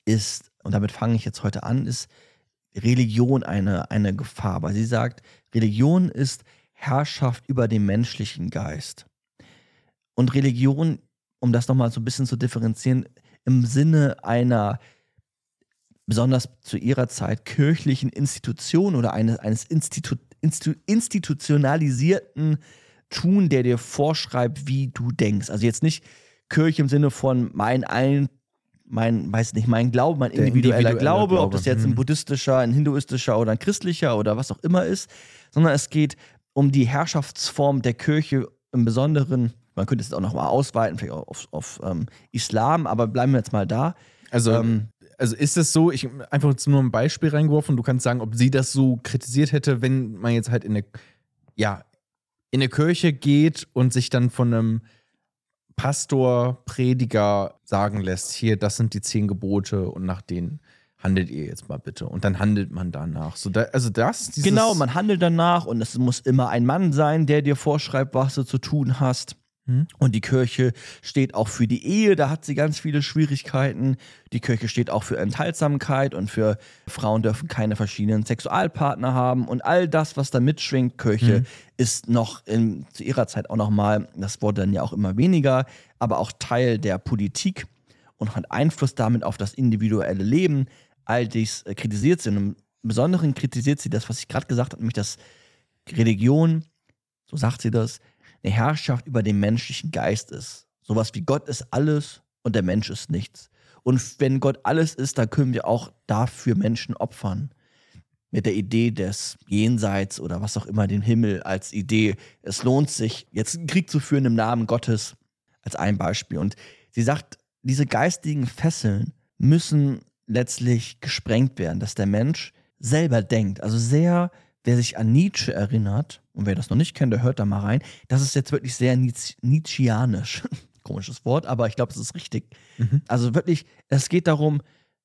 ist, und damit fange ich jetzt heute an, ist Religion eine, eine Gefahr. Weil sie sagt, Religion ist Herrschaft über den menschlichen Geist. Und Religion, um das nochmal so ein bisschen zu differenzieren, im Sinne einer besonders zu ihrer Zeit kirchlichen Institution oder eines, eines Institu, Institu, institutionalisierten Tun, der dir vorschreibt, wie du denkst. Also jetzt nicht Kirche im Sinne von mein ein, mein, weiß nicht, mein Glaube, mein individueller individuelle Glaube, ob Glaube. das jetzt ein Mhm. buddhistischer, ein hinduistischer oder ein christlicher oder was auch immer ist, sondern es geht um die Herrschaftsform der Kirche im Besonderen. Man könnte es auch noch mal ausweiten, vielleicht auch auf, auf ähm, Islam, aber bleiben wir jetzt mal da. Also, Ähm, also ist es so, ich einfach jetzt nur ein Beispiel reingeworfen, du kannst sagen, ob sie das so kritisiert hätte, wenn man jetzt halt in eine, ja, in eine Kirche geht und sich dann von einem Pastor, Prediger sagen lässt, hier, das sind die zehn Gebote und nach denen handelt ihr jetzt mal bitte. Und dann handelt man danach. So da, also das, dieses, Genau, man handelt danach und es muss immer ein Mann sein, der dir vorschreibt, was du zu tun hast. Hm. Und die Kirche steht auch für die Ehe, da hat sie ganz viele Schwierigkeiten. Die Kirche steht auch für Enthaltsamkeit und für Frauen dürfen keine verschiedenen Sexualpartner haben und all das, was da mitschwingt. Kirche Hm. ist noch in, zu ihrer Zeit auch nochmal, das wurde dann ja auch immer weniger, aber auch Teil der Politik und hat Einfluss damit auf das individuelle Leben. All dies äh, kritisiert sie. Und im Besonderen kritisiert sie das, was ich gerade gesagt habe, nämlich dass Religion, so sagt sie das, eine Herrschaft über den menschlichen Geist ist. Sowas wie Gott ist alles und der Mensch ist nichts. Und wenn Gott alles ist, dann können wir auch dafür Menschen opfern. Mit der Idee des Jenseits oder was auch immer, den Himmel als Idee. Es lohnt sich, jetzt einen Krieg zu führen im Namen Gottes, als ein Beispiel. Und sie sagt, diese geistigen Fesseln müssen letztlich gesprengt werden, dass der Mensch selber denkt. Also sehr, wer sich an Nietzsche erinnert, und wer das noch nicht kennt, der hört da mal rein, das ist jetzt wirklich sehr Nietzsch- Nietzscheanisch. Komisches Wort, aber ich glaube, es ist richtig. Mhm. Also wirklich, es geht darum,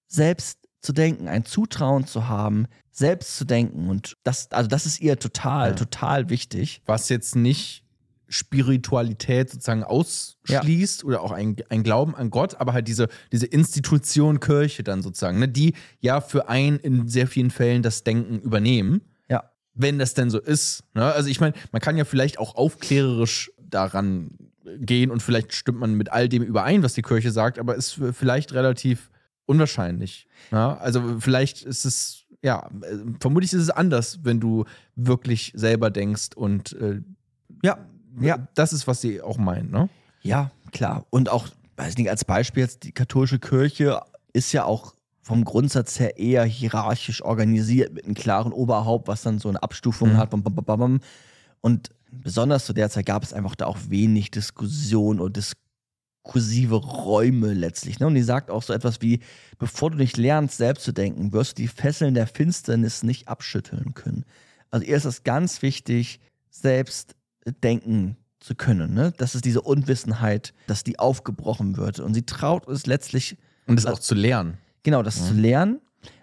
selbst zu denken, ein Zutrauen zu haben, selbst zu denken. Und das, also das ist ihr total, Ja. total wichtig. was jetzt nicht Spiritualität sozusagen ausschließt oder auch ein, ein Glauben an Gott, aber halt diese, diese Institution Kirche dann sozusagen, ne, die ja für einen in sehr vielen Fällen das Denken übernehmen, Ja. Wenn das denn so ist. Ne? Also ich meine, man kann ja vielleicht auch aufklärerisch daran gehen und vielleicht stimmt man mit all dem überein, was die Kirche sagt, aber ist vielleicht relativ unwahrscheinlich. Ja? Also vielleicht ist es, ja, vermutlich ist es anders, wenn du wirklich selber denkst und äh, Ja, ja. das ist, was sie auch meint, ne? Ja, klar. Und auch, weiß nicht, als Beispiel jetzt, die katholische Kirche ist ja auch vom Grundsatz her eher hierarchisch organisiert mit einem klaren Oberhaupt, was dann so eine Abstufung Mhm. hat. Bam, bam, bam, bam. Und besonders zu der Zeit gab es einfach da auch wenig Diskussion und diskursive Räume letztlich. Ne? Und die sagt auch so etwas wie, bevor du nicht lernst, selbst zu denken, wirst du die Fesseln der Finsternis nicht abschütteln können. Also ihr ist es ganz wichtig, selbst denken zu können. Ne? Das ist diese Unwissenheit, dass die aufgebrochen wird. Und sie traut es letztlich, Und das auch zu lernen. Genau das zu lernen.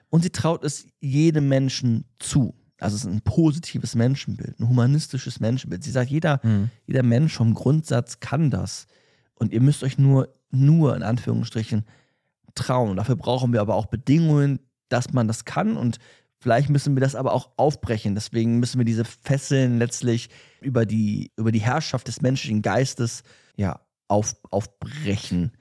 Und sie traut es jedem Menschen zu. Also es ist ein positives Menschenbild, ein humanistisches Menschenbild. Sie sagt, jeder, jeder Mensch vom Grundsatz kann das. Und ihr müsst euch nur, nur in Anführungsstrichen trauen. Dafür brauchen wir aber auch Bedingungen, dass man das kann. Und vielleicht müssen wir das aber auch aufbrechen. Deswegen müssen wir diese Fesseln letztlich über die, über die Herrschaft des menschlichen Geistes ja, auf, aufbrechen.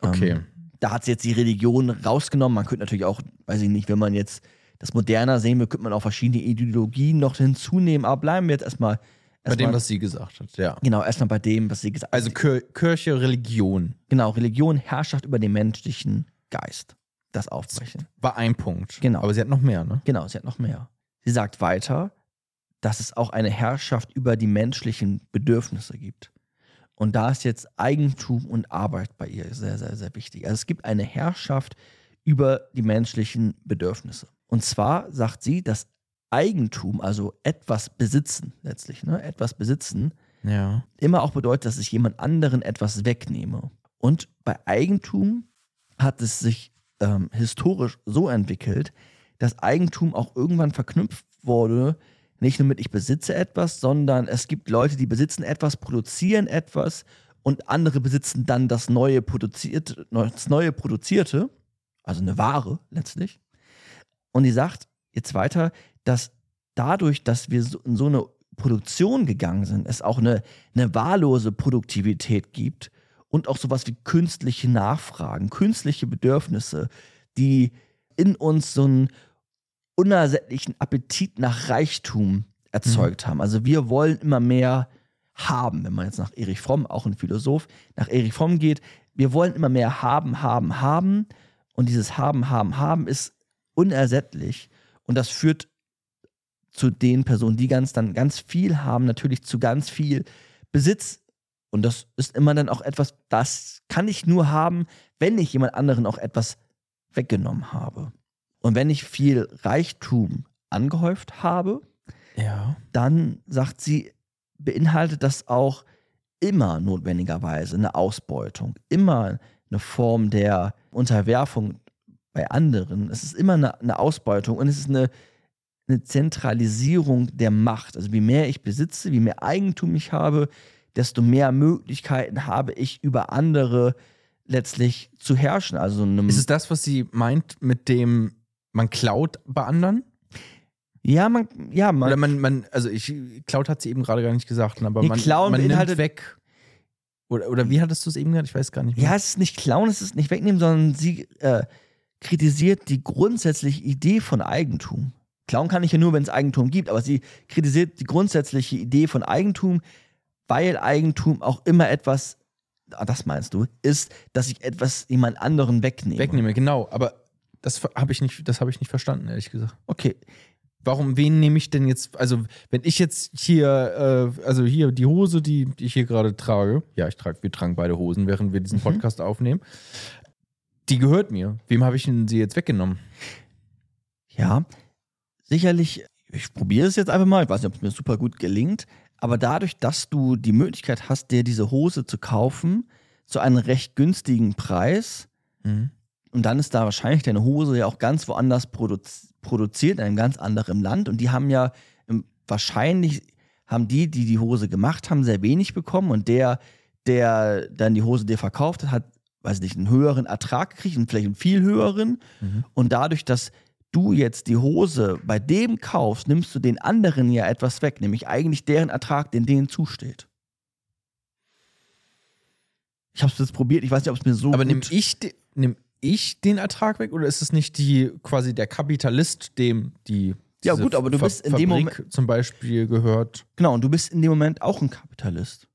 Okay. Ähm, da hat sie jetzt die Religion rausgenommen. Man könnte natürlich auch, weiß ich nicht, wenn man jetzt das moderner sehen will, könnte man auch verschiedene Ideologien noch hinzunehmen. Aber bleiben wir jetzt erstmal. Bei dem, erstmal- was sie gesagt hat, ja. Genau, erstmal bei dem, was sie gesagt hat. Also Kir Kirche, Religion genau, Religion, Herrschaft über den menschlichen Geist. Das aufbrechen. war ein Punkt. Genau. Aber sie hat noch mehr, ne? Genau, sie hat noch mehr. Sie sagt weiter, dass es auch eine Herrschaft über die menschlichen Bedürfnisse gibt. Und da ist jetzt Eigentum und Arbeit bei ihr sehr, sehr, sehr wichtig. Also es gibt eine Herrschaft über die menschlichen Bedürfnisse. Und zwar sagt sie, dass Eigentum, also etwas besitzen letztlich, ne, etwas besitzen, Ja. immer auch bedeutet, dass ich jemand anderen etwas wegnehme. Und bei Eigentum hat es sich ähm, historisch so entwickelt, dass Eigentum auch irgendwann verknüpft wurde, nicht nur mit ich besitze etwas, sondern es gibt Leute, die besitzen etwas, produzieren etwas und andere besitzen dann das neue produzierte, das neue produzierte, also eine Ware letztlich. Und die sagt jetzt weiter, dass dadurch, dass wir in so eine Produktion gegangen sind, es auch eine, eine wahllose Produktivität gibt und auch sowas wie künstliche Nachfragen, künstliche Bedürfnisse, die in uns so einen unersättlichen Appetit nach Reichtum erzeugt haben. Also wir wollen immer mehr haben, wenn man jetzt nach Erich Fromm, auch ein Philosoph, nach Erich Fromm geht, wir wollen immer mehr haben, haben, haben. Und dieses haben, haben, haben ist unersättlich. Und das führt zu den Personen, die ganz dann ganz viel haben, natürlich zu ganz viel Besitz. Und das ist immer dann auch etwas, das kann ich nur haben, wenn ich jemand anderen auch etwas weggenommen habe. Und wenn ich viel Reichtum angehäuft habe, Ja. dann sagt sie, beinhaltet das auch immer notwendigerweise eine Ausbeutung, immer eine Form der Unterwerfung bei anderen. Es ist immer eine, eine Ausbeutung und es ist eine, eine Zentralisierung der Macht. Also wie mehr ich besitze, wie mehr Eigentum ich habe, desto mehr Möglichkeiten habe ich über andere letztlich zu herrschen. Also Ist es das, was sie meint mit dem, man klaut bei anderen? ja, man, ja, man, Oder man, man, also ich, klaut hat sie eben gerade gar nicht gesagt, aber Nee, man, klauen man nimmt weg. Oder, oder wie hattest du es eben gesagt? Ich weiß gar nicht mehr. Ja, es ist nicht klauen, es ist nicht wegnehmen, sondern sie äh, kritisiert die grundsätzliche Idee von Eigentum. Klauen kann ich ja nur, wenn es Eigentum gibt, aber sie kritisiert die grundsätzliche Idee von Eigentum, weil Eigentum auch immer etwas, ah, das meinst du, ist, dass ich etwas jemand anderen wegnehme. Wegnehme, genau. Aber das habe ich, nicht- das hab ich nicht verstanden, ehrlich gesagt. Okay. Warum, wen nehme ich denn jetzt, also wenn ich jetzt hier, äh, also hier die Hose, die, die ich hier gerade trage, ja, ich trage, wir tragen beide Hosen, während wir diesen Mhm. Podcast aufnehmen, die gehört mir. Wem habe ich denn sie jetzt weggenommen? Ja, sicherlich, ich probiere es jetzt einfach mal, ich weiß nicht, ob es mir super gut gelingt, aber dadurch, dass du die Möglichkeit hast, dir diese Hose zu kaufen, zu einem recht günstigen Preis, und dann ist da wahrscheinlich deine Hose ja auch ganz woanders produz produziert, in einem ganz anderen Land. Und die haben ja wahrscheinlich, haben die, die die Hose gemacht haben, sehr wenig bekommen. Und der, der dann die Hose dir verkauft hat, hat, weiß nicht, einen höheren Ertrag gekriegt und vielleicht einen viel höheren. Mhm. Und dadurch, dass du jetzt die Hose bei dem kaufst, nimmst du den anderen ja etwas weg, nämlich eigentlich deren Ertrag, den denen zusteht. Ich habe es jetzt probiert, ich weiß nicht, ob es mir so Aber nehme ich, nehm ich den Ertrag weg oder ist es nicht die quasi der Kapitalist, dem die Ja, gut, aber du Fa- bist in dem Fabrik zum Beispiel gehört, Genau, und du bist in dem Moment auch ein Kapitalist.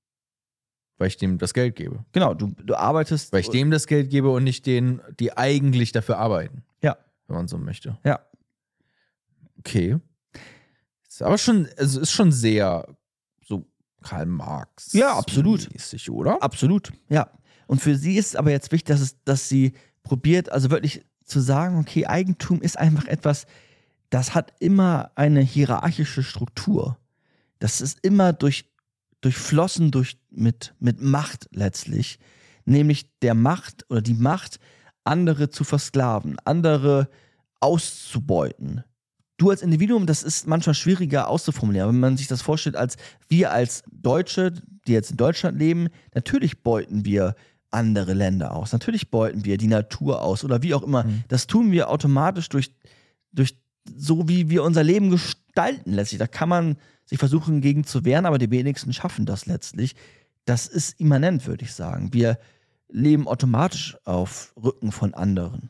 weil ich dem das Geld gebe? Genau, du, du arbeitest. Weil ich dem das Geld gebe und nicht denen, die eigentlich dafür arbeiten. Ja. Wenn man so möchte. Ja. Okay. Ist aber schon, also ist schon sehr so Karl Marx. Ja, absolut. mäßig, oder? Absolut, ja. Und für sie ist es aber jetzt wichtig, dass, es, dass sie probiert, also wirklich zu sagen, okay, Eigentum ist einfach etwas, das hat immer eine hierarchische Struktur. Das ist immer durch, durchflossen durch, mit, mit Macht letztlich. Nämlich der Macht oder die Macht, andere zu versklaven, andere auszubeuten. Du als Individuum, das ist manchmal schwieriger auszuformulieren. Wenn man sich das vorstellt, als wir als Deutsche, die jetzt in Deutschland leben, natürlich beuten wir andere Länder aus. Natürlich beuten wir die Natur aus oder wie auch immer. Mhm. Das tun wir automatisch durch, durch so, wie wir unser Leben gestalten letztlich. Da kann man sich versuchen, gegen zu wehren, aber die wenigsten schaffen das letztlich. Das ist immanent, würde ich sagen. Wir leben automatisch auf Rücken von anderen.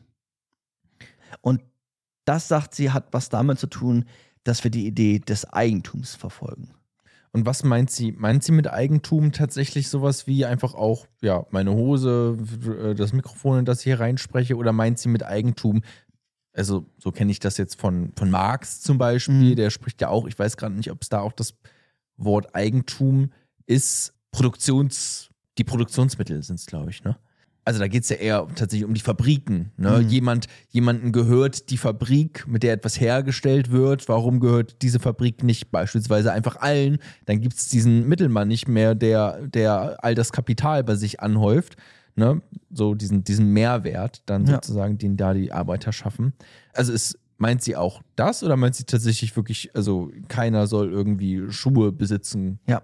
Und das, sagt sie, hat was damit zu tun, dass wir die Idee des Eigentums verfolgen. Und was meint sie? Meint sie mit Eigentum tatsächlich sowas wie einfach auch, ja, meine Hose, äh, das Mikrofon, in das ich hier reinspreche? Oder meint sie mit Eigentum, also so kenne ich das jetzt von, von Marx zum Beispiel, Mhm. der spricht ja auch, ich weiß gerade nicht, ob es da auch das Wort Eigentum ist, Produktions, die Produktionsmittel sind es, glaube ich, ne? Also da geht es ja eher tatsächlich um die Fabriken. Ne? Mhm. Jemand, jemanden gehört die Fabrik, mit der etwas hergestellt wird. Warum gehört diese Fabrik nicht beispielsweise einfach allen? Dann gibt es diesen Mittelmann nicht mehr, der, der all das Kapital bei sich anhäuft. Ne? So diesen, diesen Mehrwert dann Ja. sozusagen, den da die Arbeiter schaffen. Also ist, meint sie auch das oder meint sie tatsächlich wirklich, also keiner soll irgendwie Schuhe besitzen? Ja.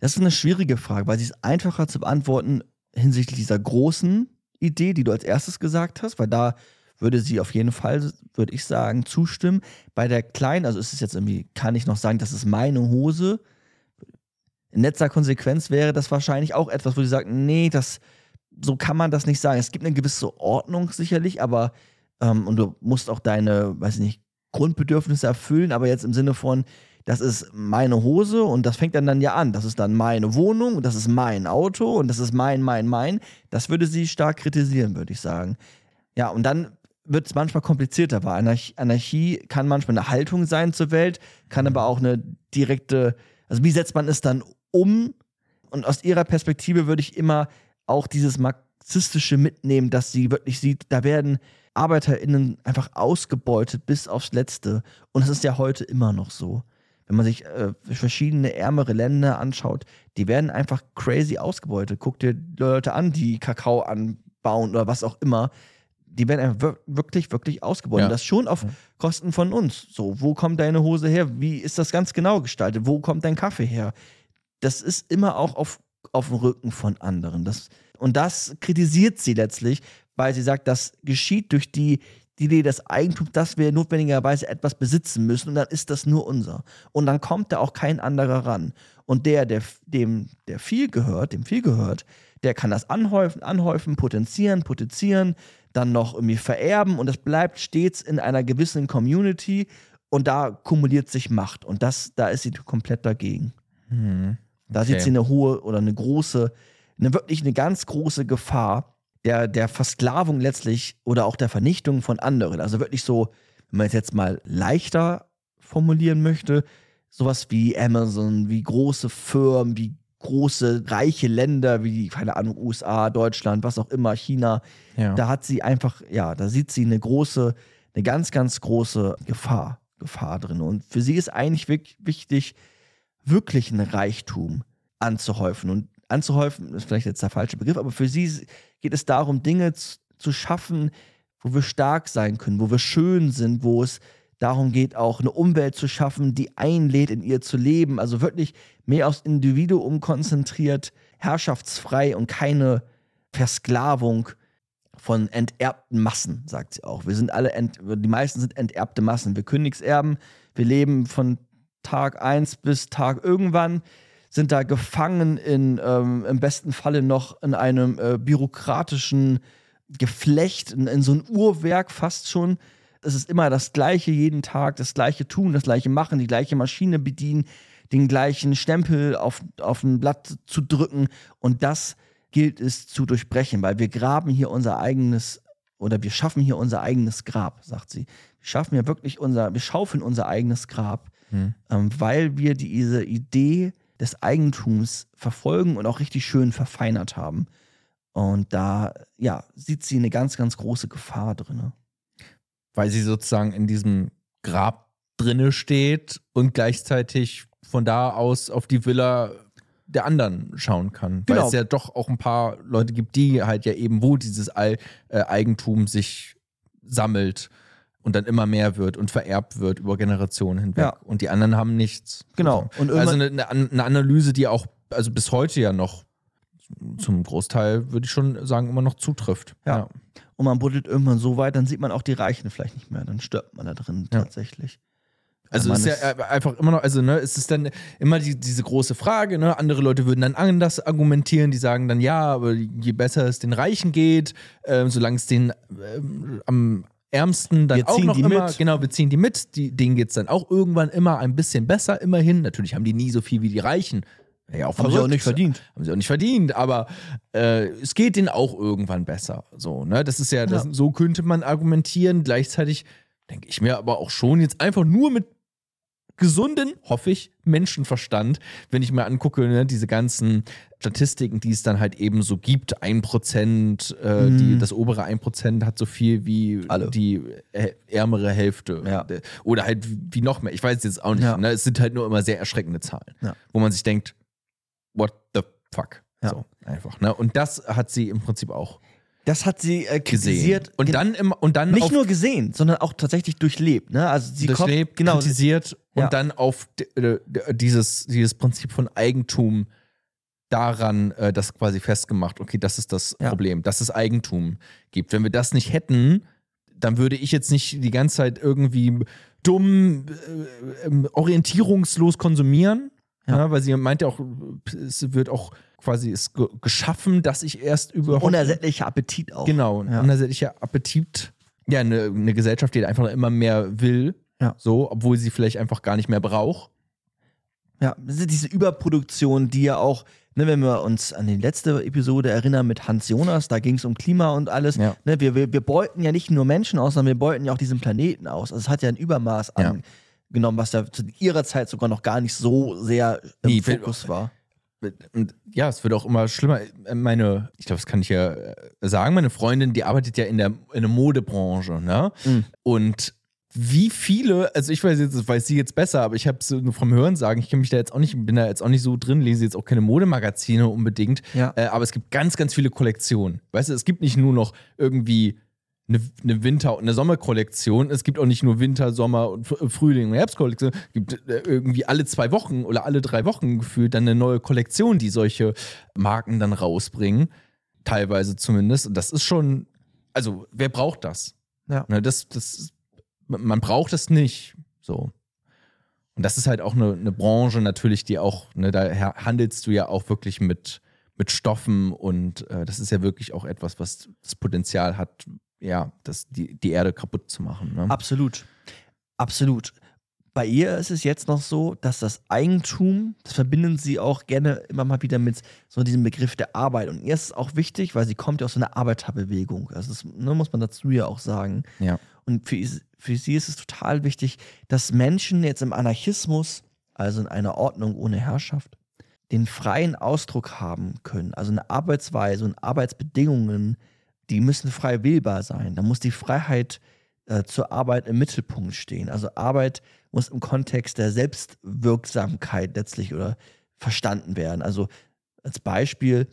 Das ist eine schwierige Frage, weil sie ist einfacher zu beantworten hinsichtlich dieser großen Idee, die du als erstes gesagt hast, weil da würde sie auf jeden Fall, würde ich sagen, zustimmen. Bei der kleinen, also ist es jetzt irgendwie, kann ich noch sagen, das ist meine Hose. In letzter Konsequenz wäre das wahrscheinlich auch etwas, wo sie sagt, nee, das, so kann man das nicht sagen. Es gibt eine gewisse Ordnung sicherlich, aber, ähm, und du musst auch deine, weiß ich nicht, Grundbedürfnisse erfüllen, aber jetzt im Sinne von, das ist meine Hose und das fängt dann dann ja an. Das ist dann meine Wohnung und das ist mein Auto und das ist mein, mein, mein. Das würde sie stark kritisieren, würde ich sagen. Ja, und dann wird es manchmal komplizierter, weil Anarchie, Anarchie kann manchmal eine Haltung sein zur Welt, kann aber auch eine direkte, also wie setzt man es dann um? Und aus ihrer Perspektive würde ich immer auch dieses marxistische mitnehmen, dass sie wirklich sieht, da werden ArbeiterInnen einfach ausgebeutet bis aufs Letzte. Und es ist ja heute immer noch so wenn man sich äh, verschiedene ärmere Länder anschaut, die werden einfach crazy ausgebeutet. Guck dir Leute an, die Kakao anbauen oder was auch immer. Die werden einfach wirklich, wirklich ausgebeutet. Ja. Das schon auf Kosten von uns. So, wo kommt deine Hose her? Wie ist das ganz genau gestaltet? Wo kommt dein Kaffee her? Das ist immer auch auf, auf dem Rücken von anderen. Das, und das kritisiert sie letztlich, weil sie sagt, das geschieht durch die die Idee des Eigentums, dass wir notwendigerweise etwas besitzen müssen und dann ist das nur unser. Und dann kommt da auch kein anderer ran. Und der, der dem der viel gehört, dem viel gehört, der kann das anhäufen, anhäufen, potenzieren, potenzieren, dann noch irgendwie vererben und es bleibt stets in einer gewissen Community und da kumuliert sich Macht und das, da ist sie komplett dagegen. Hm. Okay. Da sieht sie eine hohe oder eine große, eine wirklich eine ganz große Gefahr, der, der Versklavung letztlich oder auch der Vernichtung von anderen. Also wirklich so, wenn man es jetzt mal leichter formulieren möchte, sowas wie Amazon, wie große Firmen, wie große reiche Länder wie, keine Ahnung, USA, Deutschland, was auch immer, China, ja. da hat sie einfach, ja, da sieht sie eine große, eine ganz, ganz große Gefahr, Gefahr drin. Und für sie ist eigentlich wichtig, wirklich einen Reichtum anzuhäufen. Und anzuhäufen, ist vielleicht jetzt der falsche Begriff, aber für sie geht es darum, Dinge zu schaffen, wo wir stark sein können, wo wir schön sind, wo es darum geht, auch eine Umwelt zu schaffen, die einlädt, in ihr zu leben. Also wirklich mehr aufs Individuum konzentriert, herrschaftsfrei und keine Versklavung von enterbten Massen, sagt sie auch. Wir sind alle, ent, die meisten sind enterbte Massen. Wir Königserben, wir leben von Tag 1 bis Tag irgendwann sind da gefangen in, ähm, im besten Falle noch in einem äh, bürokratischen Geflecht, in, in so ein Uhrwerk fast schon. Es ist immer das Gleiche jeden Tag, das Gleiche tun, das Gleiche machen, die gleiche Maschine bedienen, den gleichen Stempel auf, auf ein Blatt zu drücken. Und das gilt es zu durchbrechen, weil wir graben hier unser eigenes oder wir schaffen hier unser eigenes Grab, sagt sie. Wir schaffen ja wirklich unser, wir schaufeln unser eigenes Grab, hm. ähm, weil wir diese Idee des Eigentums verfolgen und auch richtig schön verfeinert haben. Und da, ja, sieht sie eine ganz, ganz große Gefahr drin. Weil sie sozusagen in diesem Grab drinne steht und gleichzeitig von da aus auf die Villa der anderen schauen kann. Genau. Weil es ja doch auch ein paar Leute gibt, die halt ja eben, wo dieses All, äh, Eigentum sich sammelt und dann immer mehr wird und vererbt wird über Generationen hinweg. Ja. Und die anderen haben nichts. Genau. Und also eine, eine, Analyse, die auch also bis heute ja noch zum Großteil, würde ich schon sagen, immer noch zutrifft. Ja. ja. Und man buddelt irgendwann so weit, dann sieht man auch die Reichen vielleicht nicht mehr. Dann stirbt man da drin ja. tatsächlich. Also ist ja einfach immer noch, also ne, es ist dann immer die, diese große Frage, ne, andere Leute würden dann anders argumentieren, die sagen dann, ja, aber je besser es den Reichen geht, äh, solange es den äh, am Ärmsten dann wir auch noch immer, mit. genau, wir ziehen die mit, die, denen geht es dann auch irgendwann immer ein bisschen besser, immerhin. Natürlich haben die nie so viel wie die Reichen. Ja, auch haben sie auch nicht verdient. Haben sie auch nicht verdient, aber äh, es geht denen auch irgendwann besser. So, ne? Das ist ja, das, ja. so könnte man argumentieren. Gleichzeitig denke ich mir aber auch schon jetzt einfach nur mit gesunden, hoffe ich, Menschenverstand, wenn ich mir angucke, ne, diese ganzen Statistiken, die es dann halt eben so gibt, ein Prozent, äh, mm. die, das obere ein Prozent hat so viel wie Alle. die äh, ärmere Hälfte. Ja. Oder halt wie noch mehr. Ich weiß jetzt auch nicht. Ja. Ne? Es sind halt nur immer sehr erschreckende Zahlen, ja. wo man sich denkt, what the fuck? So, einfach. Ne? Und das hat sie im Prinzip auch das hat sie äh, kritisiert. Und dann im, und dann nicht nur gesehen, sondern auch tatsächlich durchlebt. Ne? Also sie durchlebt, kommt, genau, kritisiert ja. und dann auf dieses, dieses Prinzip von Eigentum daran äh, das quasi festgemacht. Okay, das ist das ja. Problem, dass es Eigentum gibt. Wenn wir das nicht hätten, dann würde ich jetzt nicht die ganze Zeit irgendwie dumm, äh, ähm, orientierungslos konsumieren. Ja. Ja, weil sie meint ja auch, es wird auch quasi ist geschaffen, dass ich erst überhaupt. Unersättlicher Appetit auch. Genau, ja. unersättlicher Appetit. Ja, eine, eine Gesellschaft, die einfach immer mehr will. Ja. So, obwohl sie vielleicht einfach gar nicht mehr braucht. Ja, diese Überproduktion, die ja auch, ne, wenn wir uns an die letzte Episode erinnern mit Hans Jonas, da ging es um Klima und alles. Ja. Ne, wir, wir, wir beuten ja nicht nur Menschen aus, sondern wir beuten ja auch diesen Planeten aus. Also es hat ja ein Übermaß Ja. angenommen, was ja zu ihrer Zeit sogar noch gar nicht so sehr im Nee, Fokus war. Und ja, es wird auch immer schlimmer. Meine, ich glaube, das kann ich ja äh, sagen, meine Freundin, die arbeitet ja in der, in der Modebranche, ne? Mhm. Und wie viele, also ich weiß jetzt, das weiß sie jetzt besser, aber ich habe es nur vom Hören sagen, ich kenne mich da jetzt auch nicht, bin da jetzt auch nicht so drin, lese jetzt auch keine Modemagazine unbedingt, Ja. äh, aber es gibt ganz, ganz viele Kollektionen. Weißt du, es gibt nicht nur noch irgendwie eine, eine Winter- und eine Sommerkollektion. Es gibt auch nicht nur Winter, Sommer und Fr- Frühling und Herbstkollektion. Es gibt äh, irgendwie alle zwei Wochen oder alle drei Wochen gefühlt dann eine neue Kollektion, die solche Marken dann rausbringen. Teilweise zumindest. Und das ist schon, also wer braucht das? Ja. Ne, das, das, man braucht es nicht. So. Und das ist halt auch eine, eine Branche natürlich, die auch, ne, da handelst du ja auch wirklich mit, mit Stoffen und äh, das ist ja wirklich auch etwas, was das Potenzial hat, ja, das, die, die Erde kaputt zu machen. Ne? Absolut. Absolut. Bei ihr ist es jetzt noch so, dass das Eigentum, das verbinden sie auch gerne immer mal wieder mit so diesem Begriff der Arbeit. Und ihr ist es auch wichtig, weil sie kommt ja aus so einer Arbeiterbewegung. Also das ne, muss man dazu ja auch sagen. Ja. Und für, für sie ist es total wichtig, dass Menschen jetzt im Anarchismus, also in einer Ordnung ohne Herrschaft, den freien Ausdruck haben können. Also eine Arbeitsweise und Arbeitsbedingungen, die müssen frei wählbar sein. Da muss die Freiheit äh, zur Arbeit im Mittelpunkt stehen. Also Arbeit muss im Kontext der Selbstwirksamkeit letztlich oder verstanden werden. Also als Beispiel,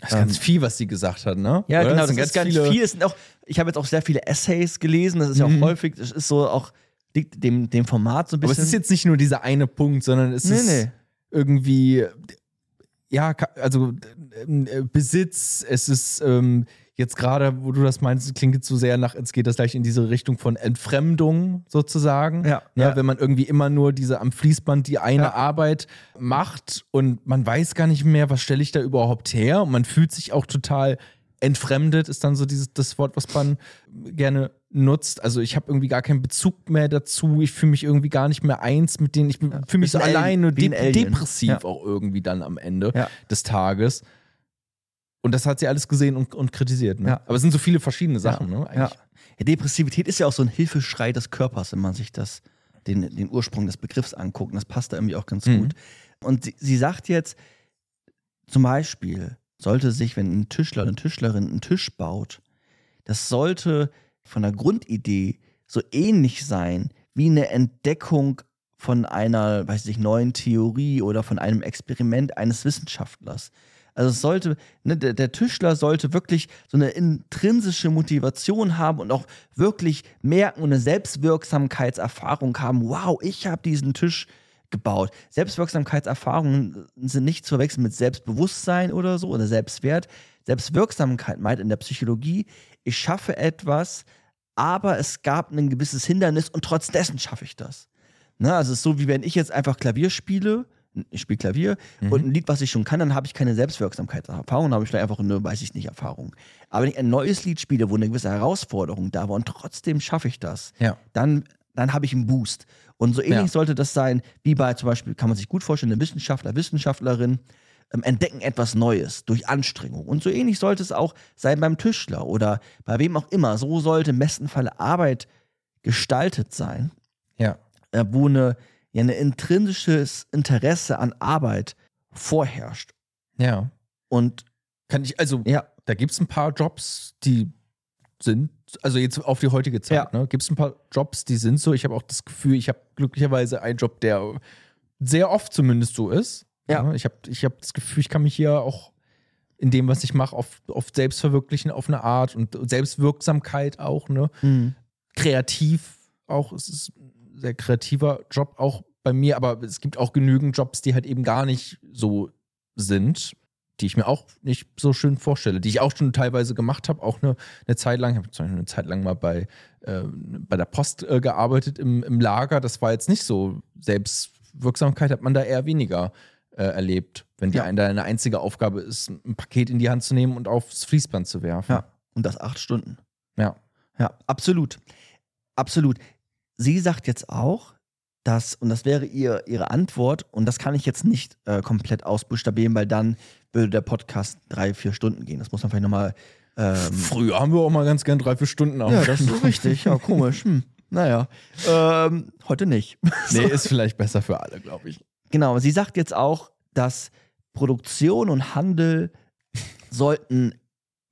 Das ist ganz viel, was sie gesagt hat, ne? ja, Oder? genau, das sind ist ganz viel. Es sind auch, ich habe jetzt auch sehr viele Essays gelesen, das ist ja auch Mhm. häufig, das ist so auch, liegt dem, dem Format so ein Aber bisschen. es ist jetzt nicht nur dieser eine Punkt, sondern es Nee, ist nee. irgendwie, ja, also äh, Besitz, es ist ähm, jetzt gerade, wo du das meinst, klingt jetzt so sehr nach, jetzt geht das gleich in diese Richtung von Entfremdung sozusagen. Ja, Ne, ja. Wenn man irgendwie immer nur diese am Fließband die eine Ja. Arbeit macht und man weiß gar nicht mehr, was stelle ich da überhaupt her und man fühlt sich auch total entfremdet, ist dann so dieses das Wort, was man gerne nutzt. Also ich habe irgendwie gar keinen Bezug mehr dazu. Ich fühle mich irgendwie gar nicht mehr eins mit denen. Ich fühle mich so alleine, ein de depressiv Ja. auch irgendwie dann am Ende Ja. des Tages. Und das hat sie alles gesehen und, und kritisiert. Ne? Ja. Aber es sind so viele verschiedene Sachen. Ne? ja. Eigentlich. ja, Depressivität ist ja auch so ein Hilfeschrei des Körpers, wenn man sich das, den, den Ursprung des Begriffs anguckt. Und das passt da irgendwie auch ganz Mhm. gut. Und sie, sie sagt jetzt, zum Beispiel, sollte sich, wenn ein Tischler oder eine Tischlerin einen Tisch baut, das sollte von der Grundidee so ähnlich sein wie eine Entdeckung von einer, weiß ich, neuen Theorie oder von einem Experiment eines Wissenschaftlers. Also es sollte, ne, der, der Tischler sollte wirklich so eine intrinsische Motivation haben und auch wirklich merken und eine Selbstwirksamkeitserfahrung haben. Wow, ich habe diesen Tisch gebaut. Selbstwirksamkeitserfahrungen sind nicht zu verwechseln mit Selbstbewusstsein oder so oder Selbstwert. Selbstwirksamkeit meint in der Psychologie, ich schaffe etwas, aber es gab ein gewisses Hindernis und trotz dessen schaffe ich das. Ne, also es ist so, wie wenn ich jetzt einfach Klavier spiele, ich spiele Klavier und ein Lied, was ich schon kann, dann habe ich keine Selbstwirksamkeitserfahrung, dann habe ich vielleicht einfach eine, weiß ich nicht, Erfahrung. Aber wenn ich ein neues Lied spiele, wo eine gewisse Herausforderung da war und trotzdem schaffe ich das, Ja. dann, dann habe ich einen Boost. Und so ähnlich Ja. sollte das sein, wie bei zum Beispiel, kann man sich gut vorstellen, eine Wissenschaftler, Wissenschaftlerin ähm, entdecken etwas Neues durch Anstrengung. Und so ähnlich sollte es auch sein beim Tischler oder bei wem auch immer. So sollte im besten Falle Arbeit gestaltet sein, Ja. äh, wo eine, ja, ein intrinsisches Interesse an Arbeit vorherrscht. Ja. Und Kann ich, also, ja, da gibt es ein paar Jobs, die sind, also jetzt auf die heutige Zeit, ne, gibt es ein paar Jobs, die sind so. Ich habe auch das Gefühl, ich habe glücklicherweise einen Job, der sehr oft zumindest so ist. Ja. Ne, Ich habe ich hab das Gefühl, ich kann mich hier auch in dem, was ich mache, oft, oft selbst verwirklichen auf eine Art und Selbstwirksamkeit auch, ne? Mhm. Kreativ auch. Es ist sehr kreativer Job auch bei mir, aber es gibt auch genügend Jobs, die halt eben gar nicht so sind, die ich mir auch nicht so schön vorstelle, die ich auch schon teilweise gemacht habe, auch eine, eine Zeit lang. Ich habe zum Beispiel eine Zeit lang mal bei, äh, bei der Post äh, gearbeitet im, im Lager. Das war jetzt nicht so. Selbstwirksamkeit hat man da eher weniger äh, erlebt, wenn die Ja. da eine einzige Aufgabe ist, ein Paket in die Hand zu nehmen und aufs Fließband zu werfen. ja. Und das acht Stunden. ja. Ja, absolut. Absolut. Sie sagt jetzt auch, dass, und das wäre ihr, ihre Antwort, und das kann ich jetzt nicht äh, komplett ausbuchstabieren, weil dann würde der Podcast drei, vier Stunden gehen. Das muss man vielleicht nochmal. Ähm, Früher haben wir auch mal ganz gern drei, vier Stunden auf. ja, das ist richtig. Ja, komisch. Hm. Naja, ähm, heute nicht. Nee, ist vielleicht besser für alle, glaube ich. Genau, sie sagt jetzt auch, dass Produktion und Handel sollten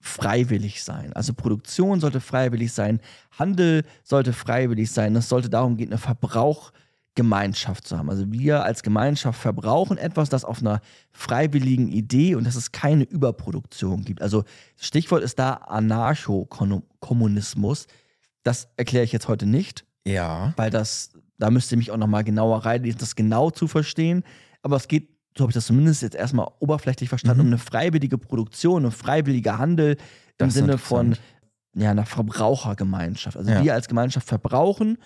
freiwillig sein. Also Produktion sollte freiwillig sein, Handel sollte freiwillig sein. Es sollte darum gehen, eine Verbrauchgemeinschaft zu haben. Also wir als Gemeinschaft verbrauchen etwas, das auf einer freiwilligen Idee und dass es keine Überproduktion gibt. Also Stichwort ist da Anarchokommunismus. Das erkläre ich jetzt heute nicht Ja. weil das, da müsst ihr mich auch nochmal genauer reinlesen, das genau zu verstehen. Aber es geht, so habe ich das zumindest jetzt erstmal oberflächlich verstanden, Mhm. um eine freiwillige Produktion, ein freiwilliger Handel im Das Sinne von ja, einer Verbrauchergemeinschaft. Also Ja. wir als Gemeinschaft verbrauchen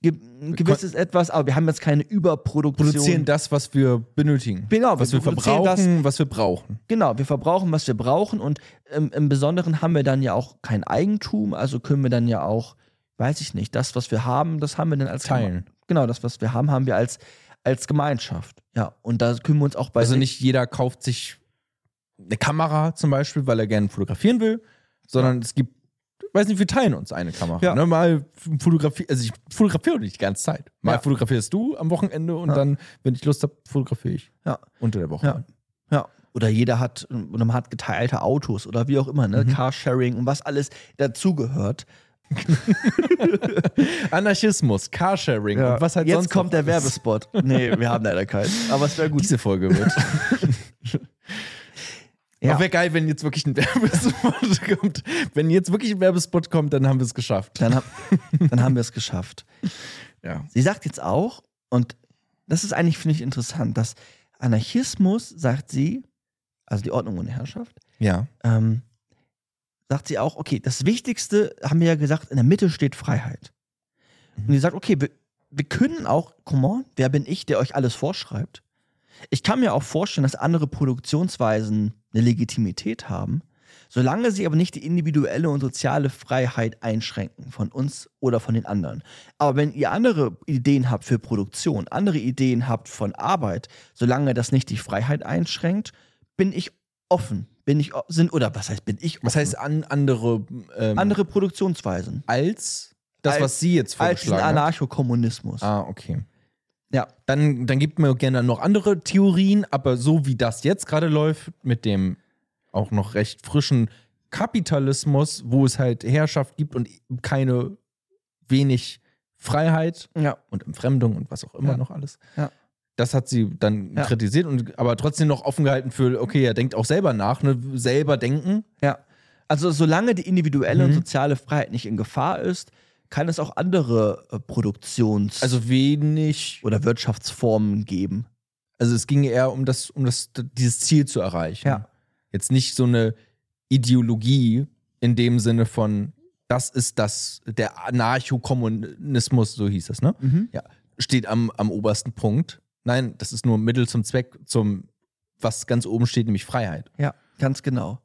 ge ein gewisses etwas, aber wir haben jetzt keine Überproduktion. Produzieren das, was wir benötigen. Genau, wir was wir produzieren das- verbrauchen, was wir brauchen. Genau, wir verbrauchen, was wir brauchen und ähm, im Besonderen haben wir dann ja auch kein Eigentum, also können wir dann ja auch, weiß ich nicht, das, was wir haben, das haben wir dann als Teilen. Genau, das, was wir haben, haben wir als, als Gemeinschaft. Ja, und da können wir uns auch bei Also nicht jeder kauft sich eine Kamera zum Beispiel, weil er gerne fotografieren will, sondern es gibt, weiß nicht, wir teilen uns eine Kamera. Ja. Ne? Mal fotografiere, also ich fotografiere nicht die ganze Zeit. Mal Ja. fotografierst du am Wochenende und Ja. dann, wenn ich Lust habe, fotografiere ich Ja. unter der Woche. Ja. Ja. Oder jeder hat, oder man hat geteilte Autos oder wie auch immer, ne? Mhm. Carsharing und was alles dazugehört. Anarchismus, Carsharing und was halt Jetzt sonst kommt der Werbespot. Nee, wir haben leider keinen. Aber es wäre gut. Diese Folge wird. Ja. Auch wäre geil, wenn jetzt wirklich ein Werbespot kommt. Wenn jetzt wirklich ein Werbespot kommt, dann haben wir es geschafft. Dann, hab, dann haben wir es geschafft. Ja. Sie sagt jetzt auch, und das ist eigentlich, finde ich, interessant, dass Anarchismus, sagt sie, also die Ordnung und Herrschaft, Ja. ähm, sagt sie auch, okay, das Wichtigste, haben wir ja gesagt, in der Mitte steht Freiheit. Und sie sagt, okay, wir, wir können auch, come on, wer bin ich, der euch alles vorschreibt? Ich kann mir auch vorstellen, dass andere Produktionsweisen eine Legitimität haben, solange sie aber nicht die individuelle und soziale Freiheit einschränken von uns oder von den anderen. Aber wenn ihr andere Ideen habt für Produktion, andere Ideen habt von Arbeit, solange das nicht die Freiheit einschränkt, bin ich offen. Bin ich sind oder was heißt bin ich offen? Was heißt an andere, ähm, andere Produktionsweisen? als das, Als- was sie jetzt Als vorgeschlagen hat? Anarchokommunismus. Ah, okay. Ja. Dann, dann gibt mir gerne noch andere Theorien, aber so wie das jetzt gerade läuft, mit dem auch noch recht frischen Kapitalismus, wo es halt Herrschaft gibt und keine wenig Freiheit Ja. und Entfremdung und was auch immer Ja. noch alles. Ja. Das hat sie dann Ja. kritisiert und aber trotzdem noch offen gehalten für, okay, er denkt auch selber nach, ne? selber denken. Ja. Also solange die individuelle und Mhm. soziale Freiheit nicht in Gefahr ist, kann es auch andere äh, Produktions- Also wenig, oder Wirtschaftsformen geben. also es ging eher um das, um das, dieses Ziel zu erreichen. Ja. Jetzt nicht so eine Ideologie in dem Sinne von, das ist das, der Anarchokommunismus, so hieß es, ne? Ja, steht am, am obersten Punkt. Nein, das ist nur Mittel zum Zweck, zum, was ganz oben steht, nämlich Freiheit. Ja, ganz genau.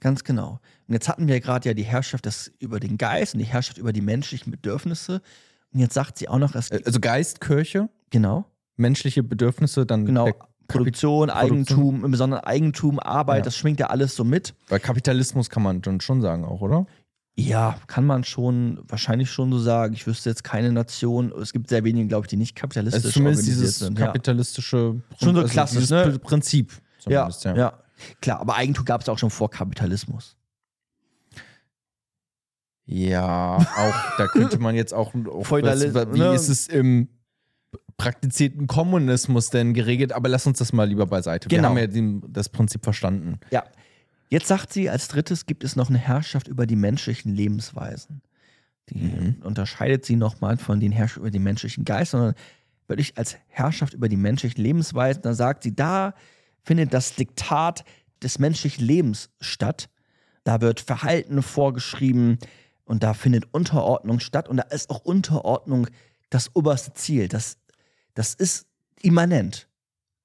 Ganz genau. Und jetzt hatten wir ja gerade ja die Herrschaft des, über den Geist und die Herrschaft über die menschlichen Bedürfnisse. Und jetzt sagt sie auch noch, es Äh, Also Geist, Kirche, genau, menschliche Bedürfnisse, dann genau, der Produktion, Eigentum, im Besonderen Eigentum, Arbeit, Ja. das schwingt ja alles so mit. Bei Kapitalismus kann man dann schon sagen auch, oder? Ja, kann man schon, wahrscheinlich schon so sagen. Ich wüsste jetzt keine Nation, es gibt sehr wenige, glaube ich, die nicht kapitalistisch Also zumindest organisiert dieses sind. Ja. kapitalistische Schon so also klassisch, dieses ne? Pr- Prinzip. Ja, zumindest, ja. Klar, aber Eigentum gab es auch schon vor Kapitalismus. Ja, auch da könnte man jetzt auch, auch was, wie ne? ist es im praktizierten Kommunismus denn geregelt? Aber lass uns das mal lieber beiseite. Genau. Wir haben ja das Prinzip verstanden. Ja. Jetzt sagt sie, als drittes gibt es noch eine Herrschaft über die menschlichen Lebensweisen. Die Mhm. unterscheidet sie nochmal von den Herrschaft über den menschlichen Geist, sondern wirklich als Herrschaft über die menschlichen Lebensweisen. Da sagt sie, da findet das Diktat des menschlichen Lebens statt. Da wird Verhalten vorgeschrieben und da findet Unterordnung statt. Und da ist auch Unterordnung das oberste Ziel. Das, das ist immanent.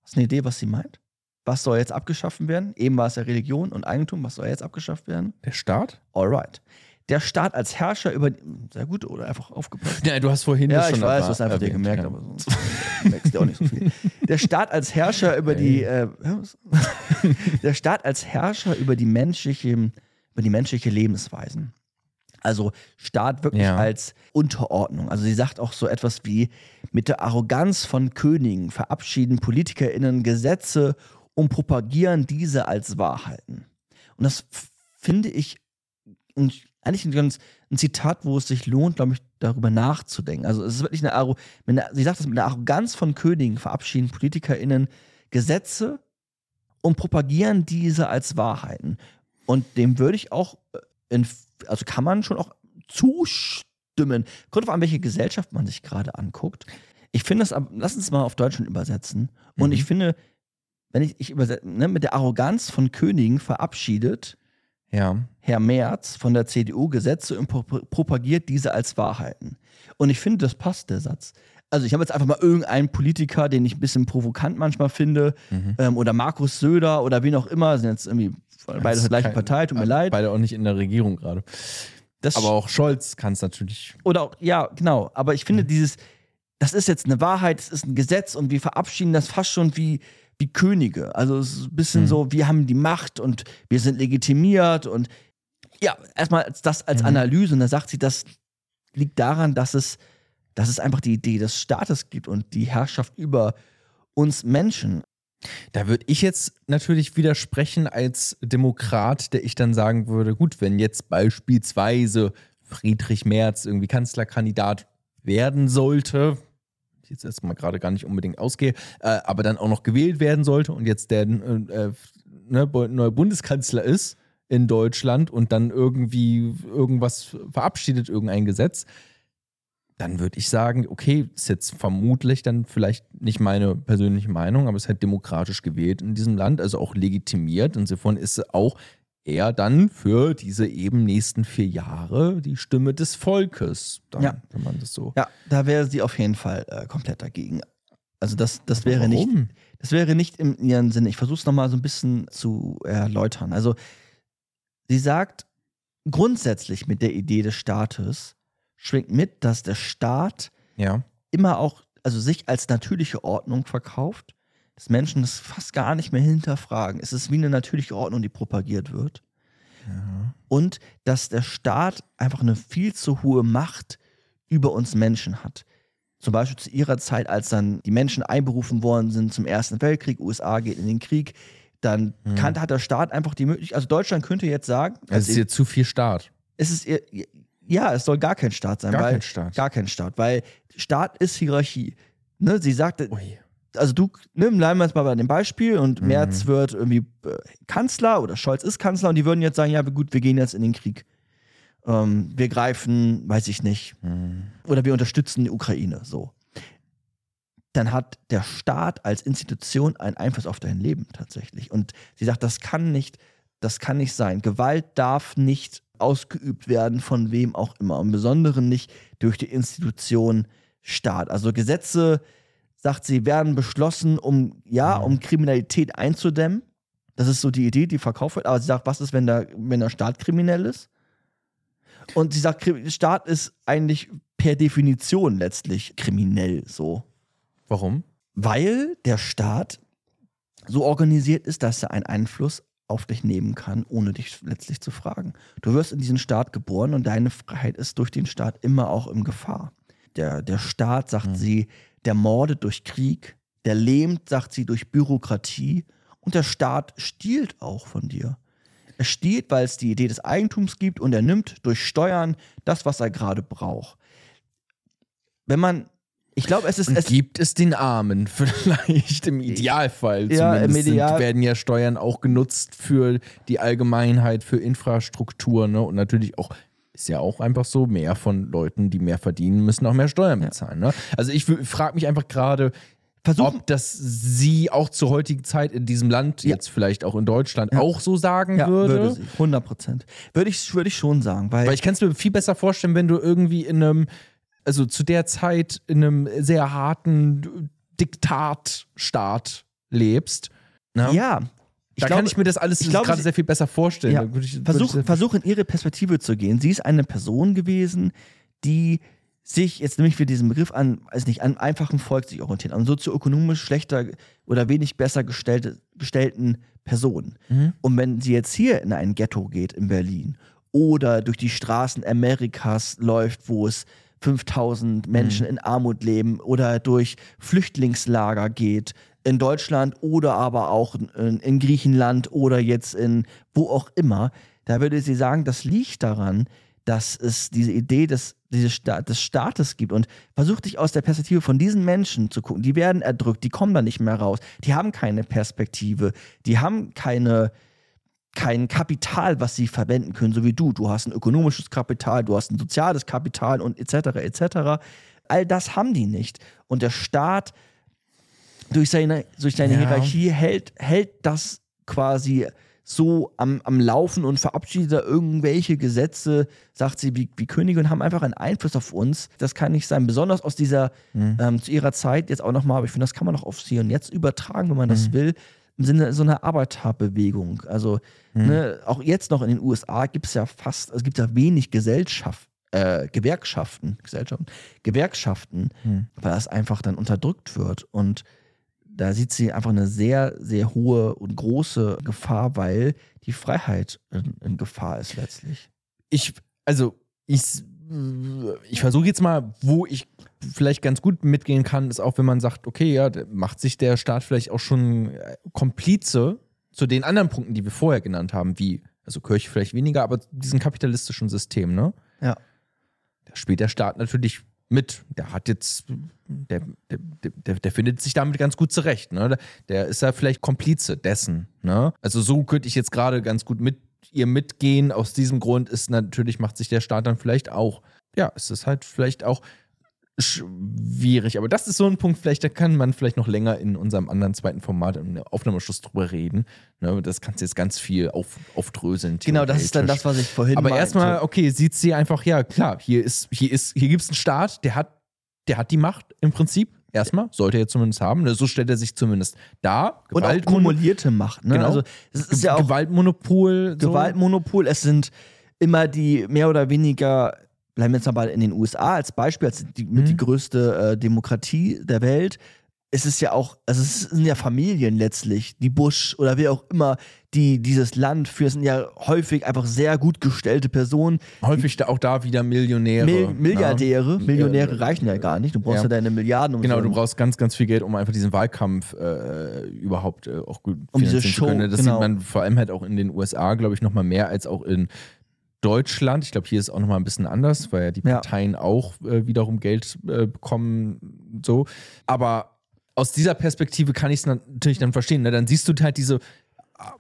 Hast du eine Idee, was sie meint? Was soll jetzt abgeschafft werden? Eben war es ja Religion und Eigentum. Was soll jetzt abgeschafft werden? Der Staat? Alright. der Staat als Herrscher über. Sehr gut, oder einfach aufgepasst. Ja, du hast vorhin Ja, das ich schon weiß, erwa- du hast einfach dir erwähnt, gemerkt, ja. aber sonst merkst du auch nicht so viel. Der Staat als Herrscher über die. Äh, der Staat als Herrscher über die menschliche, über die menschliche Lebensweisen. Also Staat wirklich Ja. als Unterordnung. Also sie sagt auch so etwas wie, mit der Arroganz von Königen verabschieden PolitikerInnen Gesetze und propagieren diese als Wahrheiten. Und das finde ich ein, eigentlich ein, ganz, ein Zitat, wo es sich lohnt, glaube ich, darüber nachzudenken. Also es ist wirklich eine, Arro mit einer sie sagt das mit der Arroganz von Königen verabschieden PolitikerInnen Gesetze und propagieren diese als Wahrheiten. Und dem würde ich auch, äh, in, also kann man schon auch zustimmen. Kommt drauf an, welche Gesellschaft man sich gerade anguckt. Ich finde das, lass uns mal auf Deutschland übersetzen. Und Mhm. ich finde, wenn ich, ich übersetze, ne, mit der Arroganz von Königen verabschiedet Ja. Herr Merz von der CDU Gesetze und pro propagiert diese als Wahrheiten. Und ich finde, das passt, der Satz. Also ich habe jetzt einfach mal irgendeinen Politiker, den ich ein bisschen provokant manchmal finde, Mhm. ähm, oder Markus Söder oder wen auch immer, sind jetzt irgendwie beide der gleichen Partei, tut mir leid. Beide auch nicht in der Regierung gerade. Das Aber auch Scholz kann es natürlich. Oder auch, ja, genau. Aber ich finde dieses, das ist jetzt eine Wahrheit, es ist ein Gesetz und wir verabschieden das fast schon wie, wie Könige. Also es ist ein bisschen Mhm. so, wir haben die Macht und wir sind legitimiert und ja, erstmal das als Mhm. Analyse und da sagt sie, das liegt daran, dass es, dass es einfach die Idee des Staates gibt und die Herrschaft über uns Menschen. Da würde ich jetzt natürlich widersprechen als Demokrat, der ich dann sagen würde, gut, wenn jetzt beispielsweise Friedrich Merz irgendwie Kanzlerkandidat werden sollte, jetzt erstmal gerade gar nicht unbedingt ausgehe, äh, aber dann auch noch gewählt werden sollte und jetzt der äh, äh, ne, neue Bundeskanzler ist in Deutschland und dann irgendwie irgendwas verabschiedet, irgendein Gesetz, dann würde ich sagen, okay, ist jetzt vermutlich dann vielleicht nicht meine persönliche Meinung, aber es ist halt demokratisch gewählt in diesem Land, also auch legitimiert. Insofern ist auch er dann für diese eben nächsten vier Jahre die Stimme des Volkes, dann, Ja. wenn man das so. Ja, da wäre sie auf jeden Fall äh, komplett dagegen. Also das, das wäre nicht, Warum? Das wäre nicht in ihrem Sinne. Ich versuche es nochmal so ein bisschen zu erläutern. Also, sie sagt, grundsätzlich mit der Idee des Staates schwingt mit, dass der Staat Ja. immer auch, also sich als natürliche Ordnung verkauft, dass Menschen das fast gar nicht mehr hinterfragen. Es ist wie eine natürliche Ordnung, die propagiert wird. Und dass der Staat einfach eine viel zu hohe Macht über uns Menschen hat. Zum Beispiel zu ihrer Zeit, als dann die Menschen einberufen worden sind zum Ersten Weltkrieg, USA geht in den Krieg, dann Mhm. kann, hat der Staat einfach die Möglichkeit, also Deutschland könnte jetzt sagen, Also es ist jetzt zu viel Staat. es ist ihr, ja, es soll gar kein Staat sein. Gar weil, kein Staat. Gar kein Staat, weil Staat ist Hierarchie. Ne, sie sagte, Ui. Also du, ne, bleiben wir jetzt mal bei dem Beispiel und Mhm. Merz wird irgendwie äh, Kanzler oder Scholz ist Kanzler und die würden jetzt sagen, ja gut, wir gehen jetzt in den Krieg. Ähm, wir greifen, weiß ich nicht, Hm. oder wir unterstützen die Ukraine, so. Dann hat der Staat als Institution einen Einfluss auf dein Leben tatsächlich. Und sie sagt, das kann nicht, das kann nicht sein. Gewalt darf nicht ausgeübt werden von wem auch immer. Im Besonderen nicht durch die Institution Staat. Also Gesetze, sagt sie, werden beschlossen, um, ja, Mhm. um Kriminalität einzudämmen. Das ist so die Idee, die verkauft wird. Aber sie sagt, was ist, wenn der, wenn der Staat kriminell ist? Und sie sagt, Staat ist eigentlich per Definition letztlich kriminell so. Warum? Weil der Staat so organisiert ist, dass er einen Einfluss auf dich nehmen kann, ohne dich letztlich zu fragen. Du wirst in diesen Staat geboren und deine Freiheit ist durch den Staat immer auch in Gefahr. Der, der Staat, sagt Mhm. sie, der mordet durch Krieg, der lähmt, sagt sie, durch Bürokratie und der Staat stiehlt auch von dir. Er stiehlt, weil es die Idee des Eigentums gibt und er nimmt durch Steuern das, was er gerade braucht. Wenn man, ich glaube, es ist, Und es, gibt es den Armen vielleicht im Idealfall. Ja, im Zumindest Ideal- sind, werden ja Steuern auch genutzt für die Allgemeinheit, für Infrastruktur ne? und natürlich auch ist ja auch einfach so, mehr von Leuten, die mehr verdienen, müssen auch mehr Steuern bezahlen. Ne? Also ich frage mich einfach gerade, versuchen, ob das sie auch zur heutigen Zeit in diesem Land, Ja. jetzt vielleicht auch in Deutschland, Ja. auch so sagen Ja, würde. würde sie. 100 Prozent. Würde ich, würde ich schon sagen. Weil, Weil ich kann es mir viel besser vorstellen, wenn du irgendwie in einem, also zu der Zeit in einem sehr harten Diktatstaat lebst. Ne? ja, da glaube- kann ich mir das alles ich gerade sehr viel besser vorstellen. Ja, Da ich- versuch, ich- versuch in ihre Perspektive zu gehen. Sie ist eine Person gewesen, die sich, jetzt nehme ich wieder diesen Begriff an, also nicht an einfachem Volk sich orientiert, an sozioökonomisch schlechter oder wenig besser gestellte, gestellten Personen. Mhm. Und wenn sie jetzt hier in ein Ghetto geht in Berlin oder durch die Straßen Amerikas läuft, wo es 5000 Menschen in Armut leben oder durch Flüchtlingslager geht in Deutschland oder aber auch in, in Griechenland oder jetzt in wo auch immer, da würde sie sagen, das liegt daran, dass es diese Idee des, dieses Sta des Staates gibt und versuch dich aus der Perspektive von diesen Menschen zu gucken. Die werden erdrückt, die kommen da nicht mehr raus, die haben keine Perspektive, die haben keine, kein Kapital, was sie verwenden können, so wie du. Du hast ein ökonomisches Kapital, du hast ein soziales Kapital und etc. etc. All das haben die nicht. Und der Staat durch seine, durch seine Ja. Hierarchie hält, hält das quasi so am, am Laufen und verabschiedet da irgendwelche Gesetze, sagt sie, wie, wie Könige und haben einfach einen Einfluss auf uns. Das kann nicht sein. Besonders aus dieser, ähm, zu ihrer Zeit jetzt auch nochmal, aber ich finde, das kann man auch aufs Hier und Jetzt übertragen, wenn man das will, im Sinne so einer Arbeiterbewegung. Also ne, auch jetzt noch in den USA gibt es ja fast, es gibt ja wenig Gesellschaft, äh, Gewerkschaften, Gesellschaften, Gewerkschaften, weil das einfach dann unterdrückt wird. Und da sieht sie einfach eine sehr, sehr hohe und große Gefahr, weil die Freiheit in, in Gefahr ist letztlich. ich, also ich, ich versuche jetzt mal, wo ich vielleicht ganz gut mitgehen kann, ist auch, wenn man sagt, okay, ja, macht sich der Staat vielleicht auch schon äh, Komplize zu den anderen Punkten, die wir vorher genannt haben, wie, also Kirche vielleicht weniger, aber diesem kapitalistischen System, ne? Ja. Da spielt der Staat natürlich mit. Der hat jetzt, der, der, der, der findet sich damit ganz gut zurecht. Ne? Der ist ja vielleicht Komplize dessen. Ne? Also so könnte ich jetzt gerade ganz gut mit ihr mitgehen. Aus diesem Grund ist natürlich, macht sich der Staat dann vielleicht auch, ja, es ist halt vielleicht auch schwierig. Aber das ist so ein Punkt, vielleicht, da kann man vielleicht noch länger in unserem anderen zweiten Format im Aufnahmeschluss drüber reden. Ne? Das kannst du jetzt ganz viel auf, aufdröseln. Genau, das ist dann das, was ich vorhin Aber meinte. erstmal, okay, sieht sie einfach, ja, klar, hier ist, hier ist, hier gibt es einen Staat, der hat, der hat die Macht im Prinzip. Erstmal, sollte er zumindest haben. Ne? So stellt er sich zumindest dar. und auch kumulierte Macht. Ne? Genau. Also es ist ja auch Gewaltmonopol. so. Gewaltmonopol. Es sind immer die mehr oder weniger, bleiben wir jetzt mal in den USA als Beispiel, als die, mit Mhm. die größte äh, Demokratie der Welt. Es ist ja auch, also es sind ja Familien letztlich, die Bush oder wer auch immer, die dieses Land führen, sind ja häufig einfach sehr gut gestellte Personen, Häufig da auch da wieder Millionäre. Mil Milliardäre. Ja. Millionäre Äh, reichen ja gar nicht. Du brauchst ja, ja. deine Milliarden. Um Genau, so du brauchst ganz, ganz viel Geld, um einfach diesen Wahlkampf äh, überhaupt äh, auch gut Um diese finanzieren Show, zu können. Das genau. sieht man vor allem halt auch in den USA, glaube ich, noch mal mehr als auch in Deutschland. Ich glaube, hier ist auch noch mal ein bisschen anders, weil ja die Ja. Parteien auch äh, wiederum Geld äh, bekommen. So. Aber aus dieser Perspektive kann ich es natürlich dann verstehen. Ne? Dann siehst du halt diese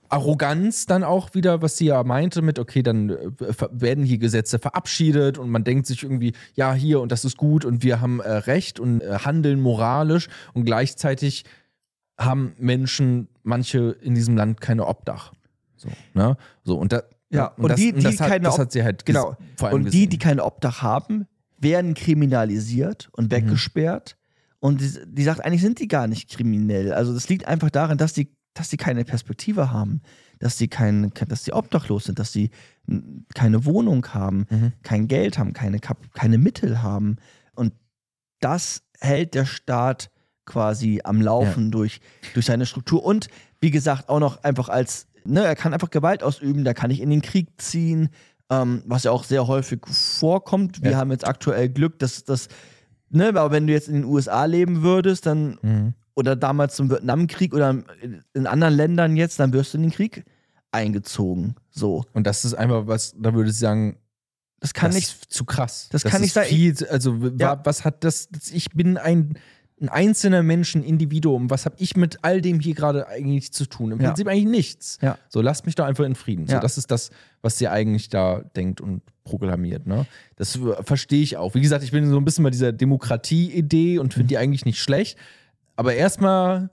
Arroganz dann auch wieder, was sie ja meinte mit, okay, dann äh, werden hier Gesetze verabschiedet und man denkt sich irgendwie, ja, hier und das ist gut und wir haben äh, Recht und äh, handeln moralisch und gleichzeitig haben Menschen, manche in diesem Land keine Obdach. So, ne? So, und da, Ja, und das, die- die das, hat, keine das hat sie halt Genau. Und die, die kein Obdach haben, werden kriminalisiert und weggesperrt. Und die, die sagt, eigentlich sind die gar nicht kriminell. Also das liegt einfach daran, dass die, dass die keine Perspektive haben, dass sie kein, dass sie obdachlos sind, dass sie keine Wohnung haben, Mhm. kein Geld haben, keine, keine Mittel haben. Und das hält der Staat quasi am Laufen durch, durch seine Struktur. Und wie gesagt, auch noch einfach als, ne, er kann einfach Gewalt ausüben, da kann ich in den Krieg ziehen, ähm, was ja auch sehr häufig vorkommt. Wir Ja. haben jetzt aktuell Glück, dass das, ne, aber wenn du jetzt in den USA leben würdest, dann, Mhm. oder damals zum Vietnamkrieg oder in- anderen Ländern jetzt, dann wirst du in den Krieg eingezogen. So. Und das ist einfach was, da würde ich sagen, Das kann das nicht. ist zu krass. das kann ist nicht sein. Viel, also, Ja. wa- was hat das, das ich bin ein, ein einzelner Mensch, ein Individuum. Was habe ich mit all dem hier gerade eigentlich zu tun? Im Ja. Prinzip eigentlich nichts. Ja. So, lasst mich doch einfach in Frieden. So, Ja. das ist das, was sie eigentlich da denkt und proklamiert. Ne? Das verstehe ich auch. Wie gesagt, ich bin so ein bisschen bei dieser Demokratie-Idee und Mhm. finde die eigentlich nicht schlecht. Aber erstmal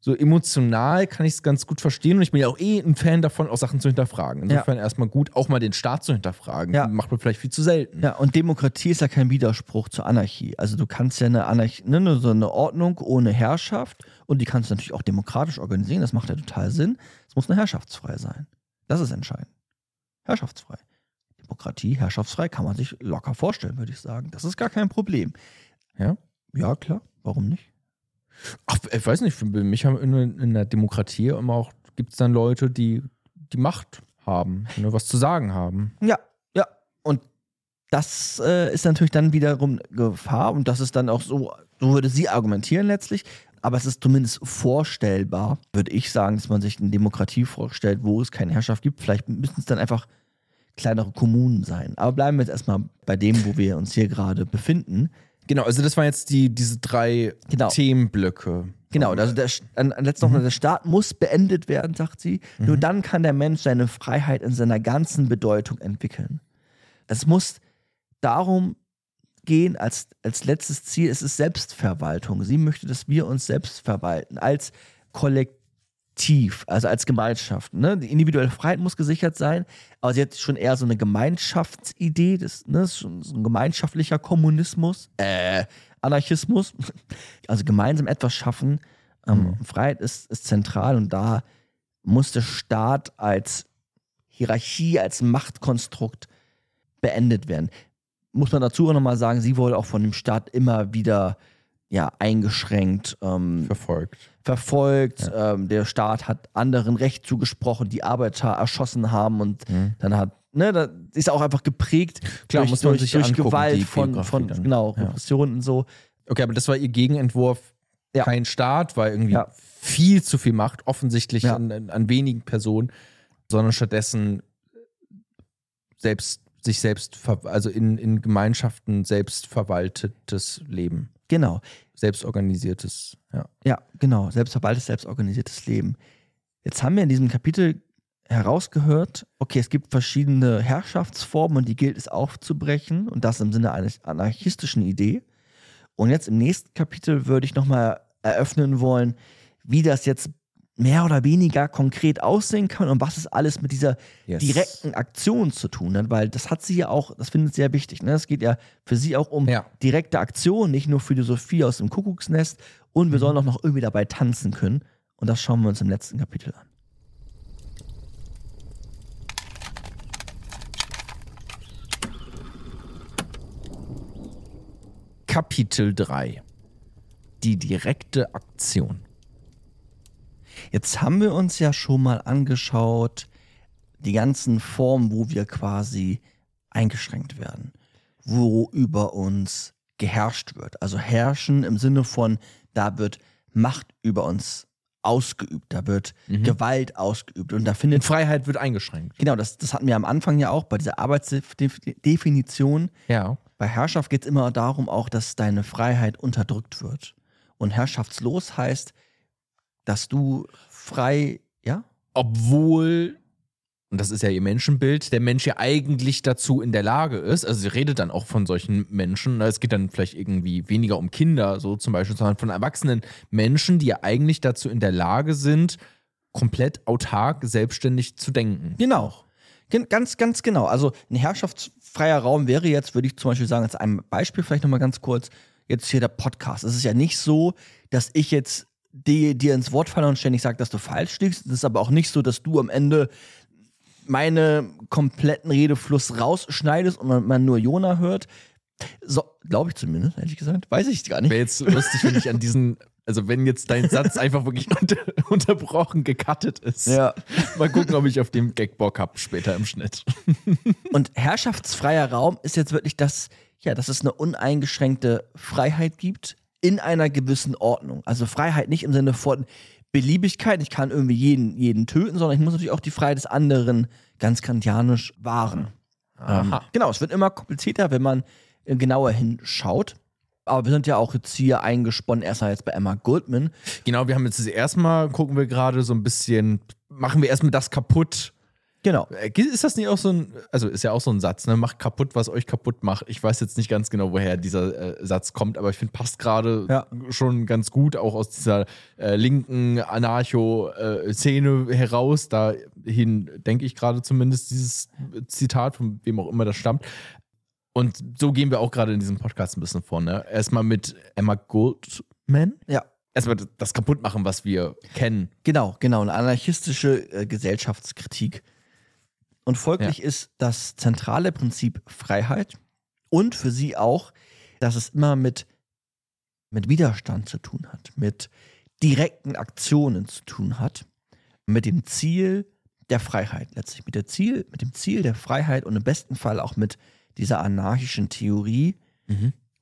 so emotional kann ich es ganz gut verstehen und ich bin ja auch eh ein Fan davon, auch Sachen zu hinterfragen. Insofern erstmal gut, auch mal den Staat zu hinterfragen. Ja. Macht man vielleicht viel zu selten. Ja, und Demokratie ist ja kein Widerspruch zur Anarchie. Also du kannst ja eine Anarchie, ne, ne, so eine Ordnung ohne Herrschaft und die kannst du natürlich auch demokratisch organisieren, das macht ja total Sinn. Es muss nur herrschaftsfrei sein. Das ist entscheidend. Herrschaftsfrei. Demokratie, herrschaftsfrei, kann man sich locker vorstellen, würde ich sagen. Das ist gar kein Problem. Ja? Ja, klar. Warum nicht? Ach, ich weiß nicht, für mich haben in, in der Demokratie immer auch, gibt es dann Leute, die die Macht haben, ne, was zu sagen haben. Ja, ja. Und das äh, ist natürlich dann wiederum Gefahr und das ist dann auch so, so würde sie argumentieren letztlich. Aber es ist zumindest vorstellbar, würde ich sagen, dass man sich eine Demokratie vorstellt, wo es keine Herrschaft gibt. Vielleicht müssen es dann einfach kleinere Kommunen sein. Aber bleiben wir jetzt erstmal bei dem, wo wir uns hier gerade befinden. Genau, also das waren jetzt die, diese drei Genau. Themenblöcke. Genau, also der, an, an noch, der Staat muss beendet werden, sagt sie. Nur dann kann der Mensch seine Freiheit in seiner ganzen Bedeutung entwickeln. Es muss darum gehen, als, als letztes Ziel, es ist Selbstverwaltung. Sie möchte, dass wir uns selbst verwalten, als Kollektiv, also als Gemeinschaft. Ne? Die individuelle Freiheit muss gesichert sein, aber sie hat schon eher so eine Gemeinschaftsidee, das, ne? das ist schon so ein gemeinschaftlicher Kommunismus, äh, Anarchismus. Also gemeinsam etwas schaffen. Ähm, Freiheit ist, ist zentral und da muss der Staat als Hierarchie, als Machtkonstrukt beendet werden. Muss man dazu auch nochmal sagen, sie wurde auch von dem Staat immer wieder ja, eingeschränkt, ähm, Verfolgt. verfolgt. Ähm, der Staat hat anderen Recht zugesprochen, die Arbeiter erschossen haben und dann hat, ne, da ist auch einfach geprägt Mhm. Klar, durch, muss man durch, sich durch angucken, Gewalt von, von dann. genau, Ja. Repressionen und so. Okay, aber das war ihr Gegenentwurf. Ja. Kein Staat, weil irgendwie Ja. viel zu viel Macht, offensichtlich Ja. an, an- wenigen Personen, sondern stattdessen selbst sich selbst, also in, in Gemeinschaften selbst verwaltetes Leben, Genau. selbstorganisiertes, ja. Ja, genau. Selbstverwaltetes, selbstorganisiertes Leben. Jetzt haben wir in diesem Kapitel herausgehört, okay, es gibt verschiedene Herrschaftsformen und die gilt es aufzubrechen und das im Sinne einer anarchistischen Idee. Und jetzt im nächsten Kapitel würde ich nochmal eröffnen wollen, wie das jetzt mehr oder weniger konkret aussehen kann und was es alles mit dieser Yes. direkten Aktion zu tun hat, weil das hat sie ja auch, das findet sie ja wichtig. Ne? Es geht ja für sie auch um Ja. direkte Aktion, nicht nur Philosophie aus dem Kuckucksnest und wir sollen auch noch irgendwie dabei tanzen können. Und das schauen wir uns im letzten Kapitel an. Kapitel 3. Die direkte Aktion. Jetzt haben wir uns ja schon mal angeschaut, die ganzen Formen, wo wir quasi eingeschränkt werden, wo über uns geherrscht wird. Also herrschen im Sinne von, da wird Macht über uns ausgeübt, da wird Gewalt ausgeübt und da findet Und Freiheit wird eingeschränkt. Genau, das, das hatten wir am Anfang ja auch bei dieser Arbeitsdefinition. Ja. Bei Herrschaft geht es immer darum auch, dass deine Freiheit unterdrückt wird. Und herrschaftslos heißt, dass du frei, ja? obwohl, und das ist ja ihr Menschenbild, der Mensch ja eigentlich dazu in der Lage ist, also sie redet dann auch von solchen Menschen, ne, es geht dann vielleicht irgendwie weniger um Kinder, so zum Beispiel, sondern von erwachsenen Menschen, die ja eigentlich dazu in der Lage sind, komplett autark, selbstständig zu denken. Genau. Gen- Ganz, ganz genau. Also ein herrschaftsfreier Raum wäre jetzt, würde ich zum Beispiel sagen, als ein Beispiel vielleicht nochmal ganz kurz, jetzt hier der Podcast. Es ist ja nicht so, dass ich jetzt dir, dir ins Wort falle und ständig sage, dass du falsch liegst. Es ist aber auch nicht so, dass du am Ende meine kompletten Redefluss rausschneidest und man, nur Jona hört. So, glaube ich zumindest, ehrlich gesagt. Weiß ich gar nicht. Wäre jetzt lustig, wenn ich an diesen, also wenn jetzt dein Satz einfach wirklich unter, unterbrochen, gecuttet ist. Ja. Mal gucken, ob ich auf den Gag Bock habe später im Schnitt. Und herrschaftsfreier Raum ist jetzt wirklich das, ja, dass es eine uneingeschränkte Freiheit gibt in einer gewissen Ordnung. Also Freiheit nicht im Sinne von Beliebigkeit, ich kann irgendwie jeden, jeden töten, sondern ich muss natürlich auch die Freiheit des anderen ganz kantianisch wahren. Ähm, genau, es wird immer komplizierter, wenn man äh, genauer hinschaut. Aber wir sind ja auch jetzt hier eingesponnen, erstmal jetzt bei Emma Goldman. Genau, wir haben jetzt das erste Mal, gucken wir gerade so ein bisschen, machen wir erstmal das kaputt, Genau. Äh, Ist das nicht auch so ein, also ist ja auch so ein Satz, ne? Macht kaputt, was euch kaputt macht. Ich weiß jetzt nicht ganz genau, woher dieser äh, Satz kommt, aber ich finde, passt gerade Ja. schon ganz gut, auch aus dieser äh, linken Anarcho-Szene heraus. Dahin denke ich gerade zumindest dieses Zitat, von wem auch immer das stammt. Und so gehen wir auch gerade in diesem Podcast ein bisschen vor. Ne? Erstmal mit Emma Goldman. Ja. Erstmal das kaputt machen, was wir kennen. Genau, genau. Eine anarchistische äh, Gesellschaftskritik. Und folglich ist das zentrale Prinzip Freiheit und für sie auch, dass es immer mit, mit Widerstand zu tun hat, mit direkten Aktionen zu tun hat, mit dem Ziel der Freiheit letztlich, mit, der Ziel, mit dem Ziel der Freiheit und im besten Fall auch mit dieser anarchischen Theorie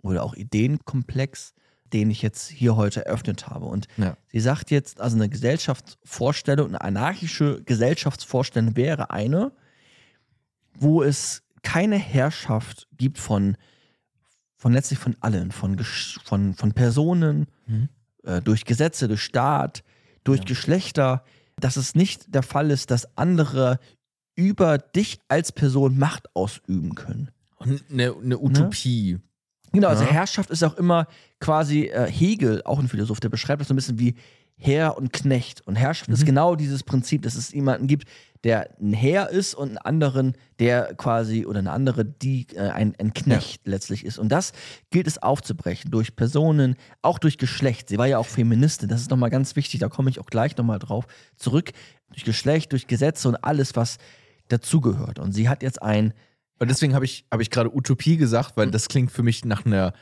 oder auch Ideenkomplex, den ich jetzt hier heute eröffnet habe. Und Ja. sie sagt jetzt, also eine Gesellschaftsvorstellung, eine anarchische Gesellschaftsvorstellung wäre eine, wo es keine Herrschaft gibt von, von letztlich von allen, von, von, von Personen, Mhm. äh, durch Gesetze, durch Staat, durch Geschlechter, dass es nicht der Fall ist, dass andere über dich als Person Macht ausüben können. Eine, eine Utopie. Genau, also Ja. Herrschaft ist auch immer quasi äh, Hegel, auch ein Philosoph, der beschreibt das so ein bisschen wie Herr und Knecht. Und Herrschaft ist genau dieses Prinzip, dass es jemanden gibt, der ein Herr ist und einen anderen, der quasi, oder eine andere, die äh, ein, ein Knecht letztlich ist. Und das gilt es aufzubrechen durch Personen, auch durch Geschlecht. Sie war ja auch Feministin, das ist nochmal ganz wichtig, da komme ich auch gleich nochmal drauf zurück. Durch Geschlecht, durch Gesetze und alles, was dazugehört. Und sie hat jetzt ein, Und deswegen habe ich, hab ich gerade Utopie gesagt, weil das klingt für mich nach einer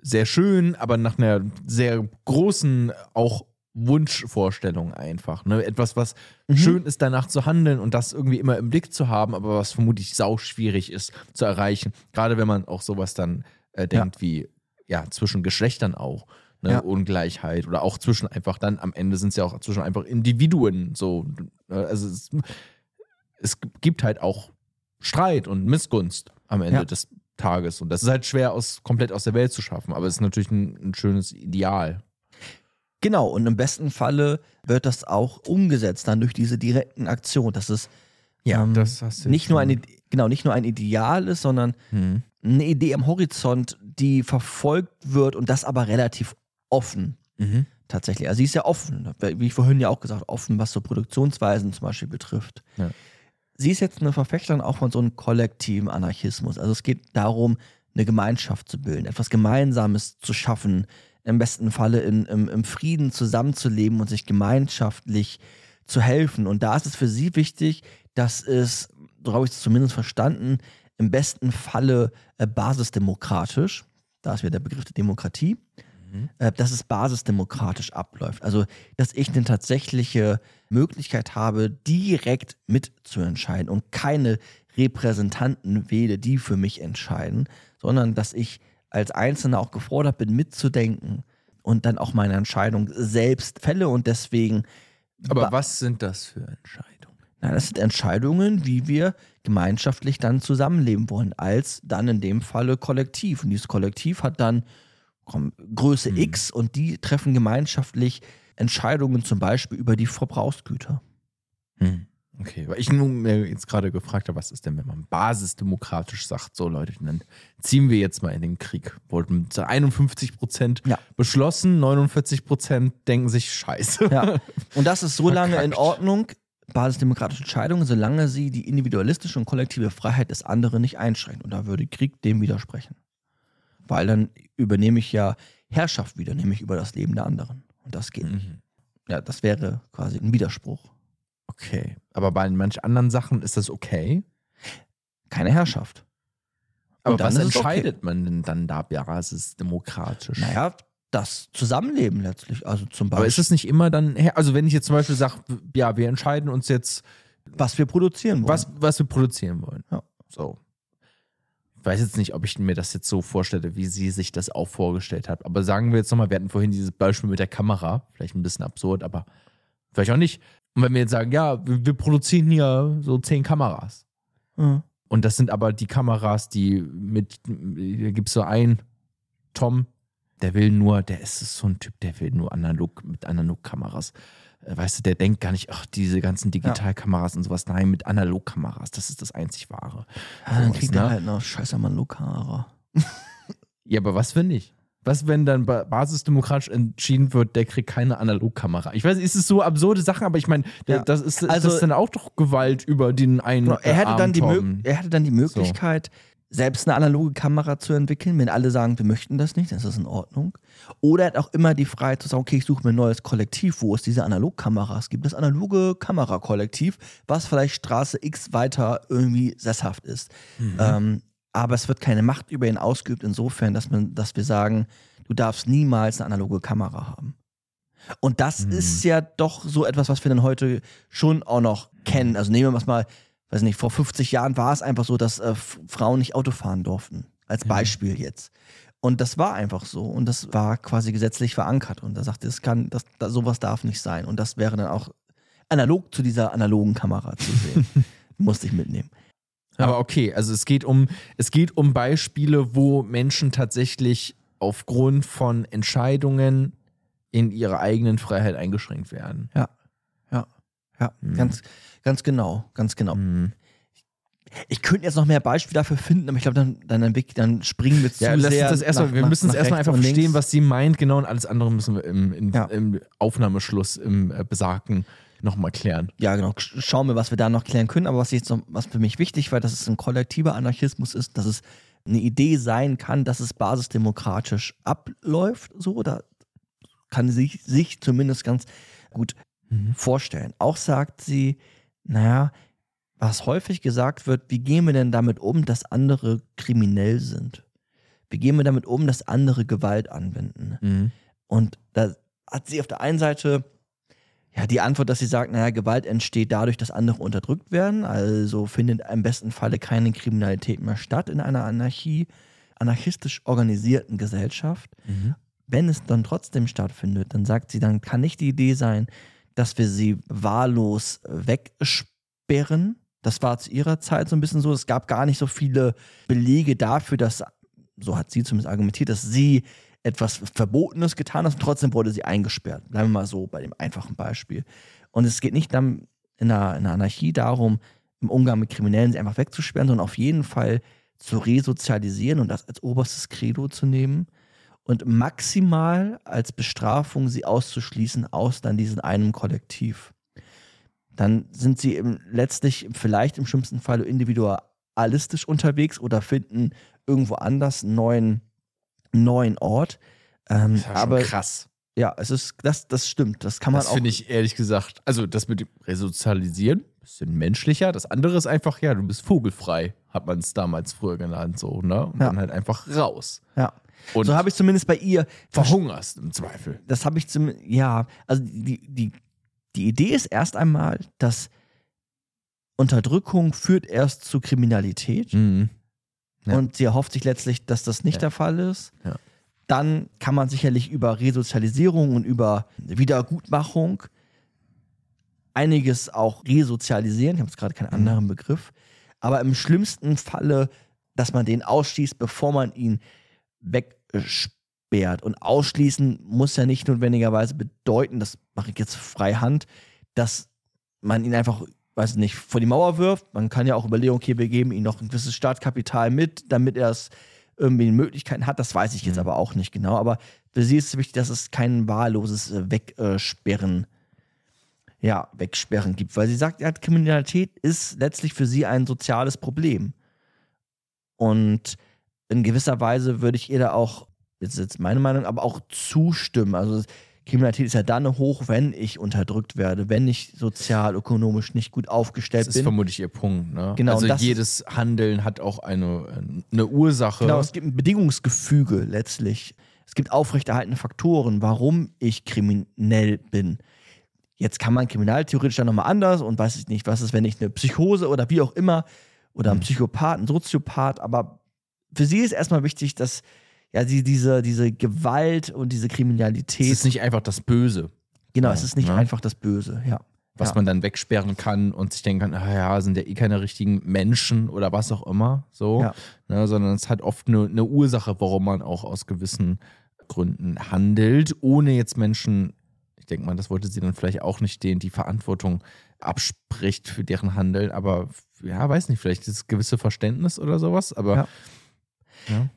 sehr schönen, aber nach einer sehr großen auch Wunschvorstellung einfach. Ne? Etwas, was schön ist, danach zu handeln und das irgendwie immer im Blick zu haben, aber was vermutlich sau schwierig ist zu erreichen. Gerade wenn man auch sowas dann äh, denkt wie, ja, zwischen Geschlechtern auch. Ne? Ja. Ungleichheit oder auch zwischen einfach dann am Ende sind es ja auch zwischen einfach Individuen so. äh, Also es, es gibt halt auch Streit und Missgunst am Ende Ja. des Tages. Und das ist halt schwer aus, komplett aus der Welt zu schaffen, aber es ist natürlich ein, ein schönes Ideal. Genau, und im besten Falle wird das auch umgesetzt dann durch diese direkten Aktionen, dass es ähm, hast nicht nur, ein, genau, nicht nur ein Ideal ist, sondern Hm. eine Idee am Horizont, die verfolgt wird und das aber relativ offen Mhm. tatsächlich. Also sie ist ja offen, wie ich vorhin ja auch gesagt, offen, was so Produktionsweisen zum Beispiel betrifft. Ja. Sie ist jetzt eine Verfechterin auch von so einem kollektiven Anarchismus. Also es geht darum, eine Gemeinschaft zu bilden, etwas Gemeinsames zu schaffen, im besten Falle in, im, im Frieden zusammenzuleben und sich gemeinschaftlich zu helfen. Und da ist es für sie wichtig, dass es, so habe ich es zumindest verstanden, im besten Falle äh, basisdemokratisch, da ist wieder der Begriff der Demokratie, äh, dass es basisdemokratisch abläuft. Also, dass ich eine tatsächliche Möglichkeit habe, direkt mitzuentscheiden und keine Repräsentanten wähle, die für mich entscheiden, sondern dass ich als Einzelner auch gefordert bin, mitzudenken und dann auch meine Entscheidung selbst fälle und deswegen Aber was sind das für Entscheidungen? Nein, das sind Entscheidungen, wie wir gemeinschaftlich dann zusammenleben wollen, als dann in dem Falle Kollektiv. Und dieses Kollektiv hat dann komm, Größe X und die treffen gemeinschaftlich Entscheidungen zum Beispiel über die Verbrauchsgüter. Hm. Okay, weil ich mir jetzt gerade gefragt habe, was ist denn, wenn man basisdemokratisch sagt, so Leute, dann ziehen wir jetzt mal in den Krieg. Wollten 51 Prozent Ja. beschlossen, 49 Prozent denken sich Scheiße. Ja. Und das ist so lange in. Ordnung, basisdemokratische Entscheidungen, solange sie die individualistische und kollektive Freiheit des anderen nicht einschränken. Und da würde Krieg dem widersprechen. Weil dann übernehme ich ja Herrschaft wieder, nämlich über das Leben der anderen. Und das geht nicht. Mhm. Ja, das wäre quasi ein Widerspruch. Okay, aber bei manchen anderen Sachen ist das okay. Keine Herrschaft. Aber was ist es okay. entscheidet man denn dann da basisdemokratisch? Naja, das Zusammenleben letztlich. Also zum Aber Beispiel, ist es nicht immer dann, also wenn ich jetzt zum Beispiel sage, ja, wir entscheiden uns jetzt, was wir produzieren wollen. was, was wir produzieren wollen. Ja. So. Ich weiß jetzt nicht, ob ich mir das jetzt so vorstelle, wie sie sich das auch vorgestellt hat. Aber sagen wir jetzt nochmal, wir hatten vorhin dieses Beispiel mit der Kamera, vielleicht ein bisschen absurd, aber vielleicht auch nicht. Und wenn wir jetzt sagen, ja, wir, produzieren hier so zehn Kameras. Mhm. Und das sind aber die Kameras, die mit, da gibt es so einen, Tom, der will nur, der ist so ein Typ, der will nur analog, mit Analogkameras äh, weißt du, der denkt gar nicht, ach, diese ganzen Digitalkameras und sowas. Nein, mit Analogkameras, das ist das einzig wahre. Ja, dann Sowas, kriegt ne? er halt noch scheiße Mann-Lokara. Ja, aber was wenn nicht? Was, wenn dann ba- basisdemokratisch entschieden wird, der kriegt keine Analogkamera? Ich weiß, es ist so absurde Sachen, aber ich meine, Ja. das ist, Also- das ist dann auch doch Gewalt über den einen. Genau, er, hätte dann die er hätte dann die Möglichkeit, selbst eine analoge Kamera zu entwickeln, wenn alle sagen, wir möchten das nicht, dann ist das in Ordnung. Oder er hat auch immer die Freiheit zu sagen, okay, ich suche mir ein neues Kollektiv, wo es diese Analogkameras gibt. Das analoge Kamerakollektiv, was vielleicht Straße X weiter irgendwie sesshaft ist. Ähm, aber es wird keine Macht über ihn ausgeübt, insofern, dass, man, dass wir sagen, du darfst niemals eine analoge Kamera haben. Und das Mhm. ist ja doch so etwas, was wir dann heute schon auch noch kennen. Also nehmen wir mal, weiß nicht, vor 50 Jahren war es einfach so, dass äh, Frauen nicht Auto fahren durften. Als Beispiel jetzt. Und das war einfach so. Und das war quasi gesetzlich verankert. Und da sagte es kann, das, da, sowas darf nicht sein. Und das wäre dann auch analog zu dieser analogen Kamera zu sehen. Musste ich mitnehmen. Aber okay, also es geht um, es geht um Beispiele, wo Menschen tatsächlich aufgrund von Entscheidungen in ihrer eigenen Freiheit eingeschränkt werden. Ja. Ja. Ja. Ganz, ganz genau. Ganz genau. Mhm. Ich könnte jetzt noch mehr Beispiele dafür finden, aber ich glaube, dann, dann, entwick- dann springen wir zu Ja, sehr das erstmal, nach- wir müssen es erstmal einfach links. verstehen, was sie meint, genau, und alles andere müssen wir im, in, Ja. im Aufnahmeschluss, im äh, Besagten nochmal klären. Ja, genau. Sch- Schauen wir, was wir da noch klären können. Aber was jetzt noch, was für mich wichtig war, dass es ein kollektiver Anarchismus ist, dass es eine Idee sein kann, dass es basisdemokratisch abläuft. So, da kann sie sich, sich zumindest ganz gut vorstellen. Auch sagt sie, naja, was häufig gesagt wird, wie gehen wir denn damit um, dass andere kriminell sind? Wie gehen wir damit um, dass andere Gewalt anwenden? Mhm. Und da hat sie auf der einen Seite ja die Antwort, dass sie sagt, naja, Gewalt entsteht dadurch, dass andere unterdrückt werden. Also findet im besten Falle keine Kriminalität mehr statt in einer Anarchie, anarchistisch organisierten Gesellschaft. Mhm. Wenn es dann trotzdem stattfindet, dann sagt sie, dann kann nicht die Idee sein, dass wir sie wahllos wegsperren. Das war zu ihrer Zeit so ein bisschen so. Es gab gar nicht so viele Belege dafür, dass, so hat sie zumindest argumentiert, dass sie etwas Verbotenes getan hat und trotzdem wurde sie eingesperrt. Bleiben wir mal so bei dem einfachen Beispiel. Und es geht nicht dann in einer, in einer Anarchie darum, im Umgang mit Kriminellen sie einfach wegzusperren, sondern auf jeden Fall zu resozialisieren und das als oberstes Credo zu nehmen und maximal als Bestrafung sie auszuschließen aus dann diesem einen Kollektiv. Dann sind sie im, letztlich vielleicht im schlimmsten Fall individualistisch unterwegs oder finden irgendwo anders einen neuen, neuen Ort. Ähm, Das ist ja aber krass. ja, es ist, das, das stimmt. Das kann man Das auch. finde ich ehrlich gesagt, also das mit dem Resozialisieren, bisschen menschlicher. Das andere ist einfach, ja, du bist vogelfrei, hat man es damals früher genannt, so, ne? Und Ja. dann halt einfach raus. ja. Und So habe ich zumindest bei ihr verhungerst im Zweifel. das habe ich zum, ja, also die, die, die Idee ist erst einmal, dass Unterdrückung führt erst zu Kriminalität Mhm. Ja. und sie erhofft sich letztlich, dass das nicht Ja. der Fall ist. Ja. Dann kann man sicherlich über Resozialisierung und über Wiedergutmachung einiges auch resozialisieren. Ich habe jetzt gerade keinen Mhm. anderen Begriff. Aber im schlimmsten Falle, dass man den ausschließt, bevor man ihn wegsperrt. Und ausschließen muss ja nicht notwendigerweise bedeuten, das mache ich jetzt frei Hand, dass man ihn einfach, weiß nicht, vor die Mauer wirft. Man kann ja auch überlegen, okay, wir geben ihm noch ein gewisses Startkapital mit, damit er es irgendwie Möglichkeiten hat. Das weiß ich jetzt Mhm. aber auch nicht genau. Aber für sie ist es wichtig, dass es kein wahlloses äh, Wegsperren ja, wegsperren gibt, weil sie sagt, ja, Kriminalität ist letztlich für sie ein soziales Problem. Und in gewisser Weise würde ich ihr da auch, jetzt ist jetzt meine Meinung, aber auch zustimmen. Also Kriminalität ist ja dann hoch, wenn ich unterdrückt werde, wenn ich sozial, ökonomisch nicht gut aufgestellt Das ist bin. vermutlich ihr Punkt, ne? Genau, Also jedes Handeln hat auch eine, eine Ursache. Genau, es gibt ein Bedingungsgefüge letztlich. Es gibt aufrechterhaltende Faktoren, warum ich kriminell bin. Jetzt kann man kriminaltheoretisch dann nochmal anders und weiß ich nicht, was ist, wenn ich eine Psychose oder wie auch immer oder ein Psychopath, ein Soziopath, aber für sie ist erstmal wichtig, dass ja sie diese, diese Gewalt und diese es Kriminalität, ist nicht einfach das Böse, genau, es ist nicht Ja. einfach das Böse, ja. was ja. man dann wegsperren kann und sich denken kann, ah ja, sind ja eh keine richtigen Menschen oder was auch immer, so, Ja. ne, sondern es hat oft eine, eine Ursache, warum man auch aus gewissen Gründen handelt, ohne jetzt Menschen Ich denke mal, das wollte sie dann vielleicht auch nicht, denen die Verantwortung abspricht für deren Handeln, aber ja, weiß nicht, vielleicht ist gewisse Verständnis oder sowas, aber Ja. ja.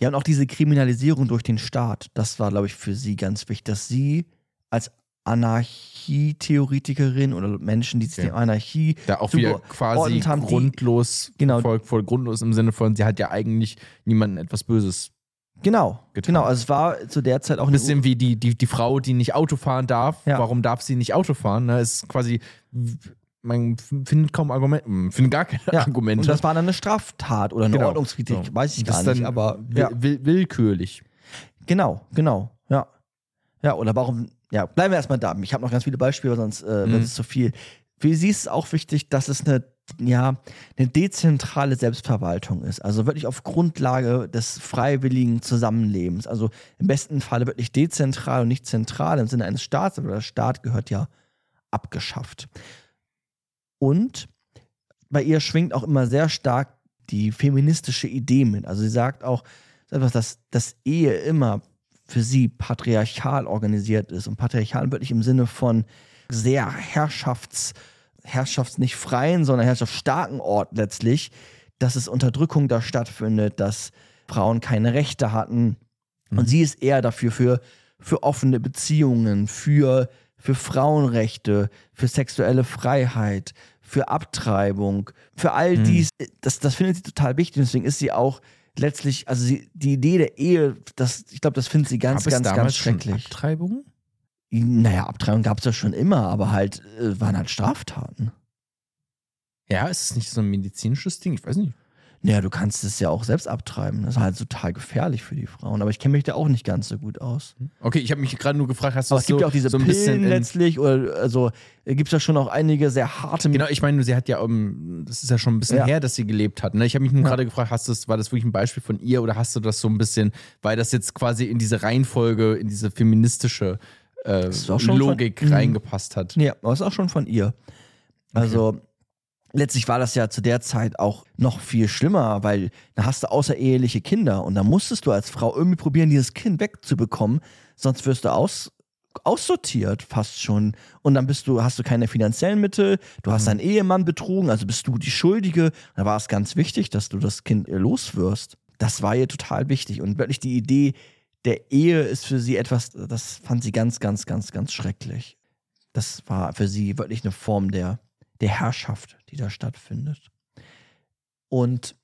Ja, und auch diese Kriminalisierung durch den Staat, das war, glaube ich, für sie ganz wichtig, dass sie als Anarchietheoretikerin oder Menschen, die sich Okay. der Anarchie da auch wieder quasi haben, grundlos, Genau. voll, voll grundlos im Sinne von, sie hat ja eigentlich niemandem etwas Böses. Genau, getan. genau. Also es war zu der Zeit auch Ein bisschen wie die, die, die Frau, die nicht Auto fahren darf. Ja. Warum darf sie nicht Auto fahren? Ne? Es ist quasi, man findet kaum Argumente, man findet gar keine ja, Argumente. Und das war dann eine Straftat oder eine Genau. Ordnungskritik, So. weiß ich Das gar ist nicht, dann aber will, ja. will, willkürlich. Genau, genau, ja. Ja, oder warum, ja, bleiben wir erstmal da. Ich habe noch ganz viele Beispiele, sonst äh, wird Mhm. es zu viel. Für sie ist es auch wichtig, dass es eine, ja, eine dezentrale Selbstverwaltung ist. Also wirklich auf Grundlage des freiwilligen Zusammenlebens. Also im besten Falle wirklich dezentral und nicht zentral im Sinne eines Staats, aber der Staat gehört ja abgeschafft. Und bei ihr schwingt auch immer sehr stark die feministische Idee mit. Also sie sagt auch, etwas, dass, dass Ehe immer für sie patriarchal organisiert ist. Und patriarchal wirklich im Sinne von sehr Herrschafts, Herrschafts nicht freien, sondern herrschaftsstarken Ort letztlich, dass es Unterdrückung da stattfindet, dass Frauen keine Rechte hatten. Und sie ist eher dafür, für, für offene Beziehungen, für, für Frauenrechte, für sexuelle Freiheit, für Abtreibung, für all Mhm. dies. Das, das findet sie total wichtig. Deswegen ist sie auch letztlich, also sie, die Idee der Ehe, das, ich glaube, das findet sie ganz, Gab es ganz, damals ganz schon schrecklich. Abtreibung? Naja, Abtreibung gab es ja schon immer, aber halt äh, waren halt Straftaten. Ja, ist es nicht so ein medizinisches Ding? Ich weiß nicht. Naja, du kannst es ja auch selbst abtreiben. Das ist halt total gefährlich für die Frauen. Aber ich kenne mich da auch nicht ganz so gut aus. Okay, ich habe mich gerade nur gefragt, hast du Aber es gibt so, ja auch diese so Pillen letztlich. Oder also gibt es ja schon auch einige sehr harte Genau, ich meine, sie hat ja, um, das ist ja schon ein bisschen Ja. her, dass sie gelebt hat. Ne? Ich habe mich nur Ja. gerade gefragt, hast du das, war das wirklich ein Beispiel von ihr oder hast du das so ein bisschen, weil das jetzt quasi in diese Reihenfolge, in diese feministische äh, Logik von- Mhm. reingepasst hat? Ja, aber ist auch schon von ihr. Also letztlich war das ja zu der Zeit auch noch viel schlimmer, weil da hast du außereheliche Kinder und da musstest du als Frau irgendwie probieren, dieses Kind wegzubekommen, sonst wirst du aus, aussortiert fast schon. Und dann bist du, hast du keine finanziellen Mittel, du hast deinen Ehemann betrogen, also bist du die Schuldige. Da war es ganz wichtig, dass du das Kind loswirst. Das war ihr total wichtig. Und wirklich die Idee der Ehe ist für sie etwas, das fand sie ganz, ganz, ganz, ganz schrecklich. Das war für sie wirklich eine Form der, der Herrschaft, die da stattfindet. Und